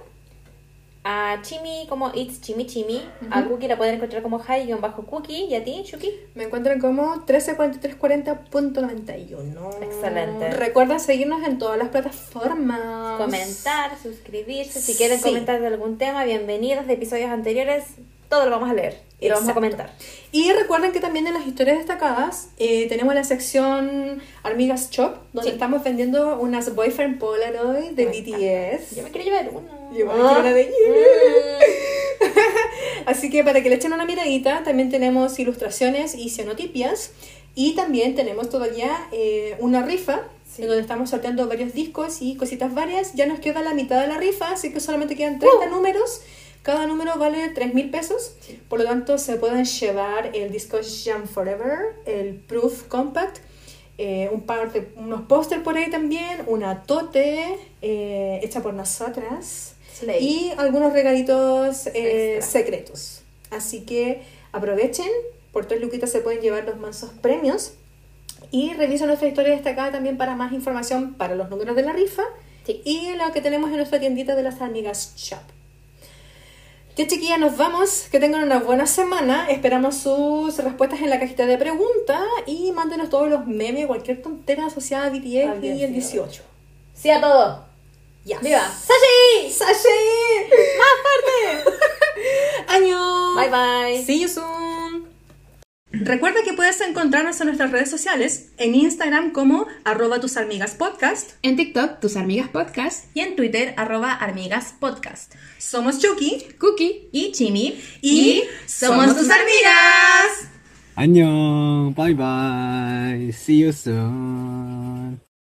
[SPEAKER 4] A Chimi como It's Chimi Chimi. A Cookie la pueden encontrar como Hi-Cookie. ¿Y a ti, Shuki?
[SPEAKER 2] Me encuentran como 134340.91.
[SPEAKER 4] Excelente.
[SPEAKER 2] Recuerden seguirnos en todas las plataformas.
[SPEAKER 4] Comentar, suscribirse. Si quieren
[SPEAKER 2] Sí.
[SPEAKER 4] comentar de algún tema, bienvenidos de episodios anteriores. Todo lo vamos a leer y lo vamos a
[SPEAKER 2] Exacto.
[SPEAKER 4] comentar.
[SPEAKER 2] Y recuerden que también en las historias destacadas eh, tenemos la sección Armigas Shop, donde
[SPEAKER 4] Sí.
[SPEAKER 2] estamos vendiendo unas Boyfriend Polaroid de BTS.
[SPEAKER 4] Yo me quiero llevar uno.
[SPEAKER 2] Yo me quiero una de ellas. Así que para que le echen una miradita, también tenemos ilustraciones y cianotipias. Y también tenemos todavía eh, una rifa,
[SPEAKER 4] Sí.
[SPEAKER 2] en donde estamos sorteando varios discos y cositas varias. Ya nos queda la mitad de la rifa, así que solamente quedan 30 números. Cada número vale 3 mil pesos. Por lo tanto, se pueden llevar el disco Jam Forever, el Proof Compact, eh, un par de unos póster por ahí también, una tote eh, hecha por nosotras
[SPEAKER 4] Slay.
[SPEAKER 2] y algunos regalitos eh, secretos. Así que aprovechen, por tres luquitas se pueden llevar los mansos premios. Y revisen nuestra historia destacada también para más información para los números de la rifa
[SPEAKER 4] Sí.
[SPEAKER 2] y lo que tenemos en nuestra tiendita de las amigas Shop. Ya chiquillas, nos vamos. Que tengan una buena semana. Esperamos sus respuestas en la cajita de preguntas y mándenos todos los memes, cualquier tontera asociada a BTS
[SPEAKER 4] Al
[SPEAKER 2] y el
[SPEAKER 4] 18.
[SPEAKER 2] 18.
[SPEAKER 4] Sí a todo.
[SPEAKER 2] Yes.
[SPEAKER 4] ¡Viva! ¡Sashi!
[SPEAKER 2] ¡Sashi! ¡Más fuerte! ¡Año!
[SPEAKER 4] Bye bye.
[SPEAKER 2] See you soon. Recuerda que puedes encontrarnos en nuestras redes sociales, en Instagram como arroba tus amigas podcast
[SPEAKER 3] En TikTok, tus amigas podcast,
[SPEAKER 1] Y en Twitter, arroba armigaspodcast.
[SPEAKER 2] Somos Chucky
[SPEAKER 3] Cookie.
[SPEAKER 1] Y Chimi.
[SPEAKER 2] y,
[SPEAKER 1] somos tus amigas.
[SPEAKER 8] 안녕. Bye bye. See you soon.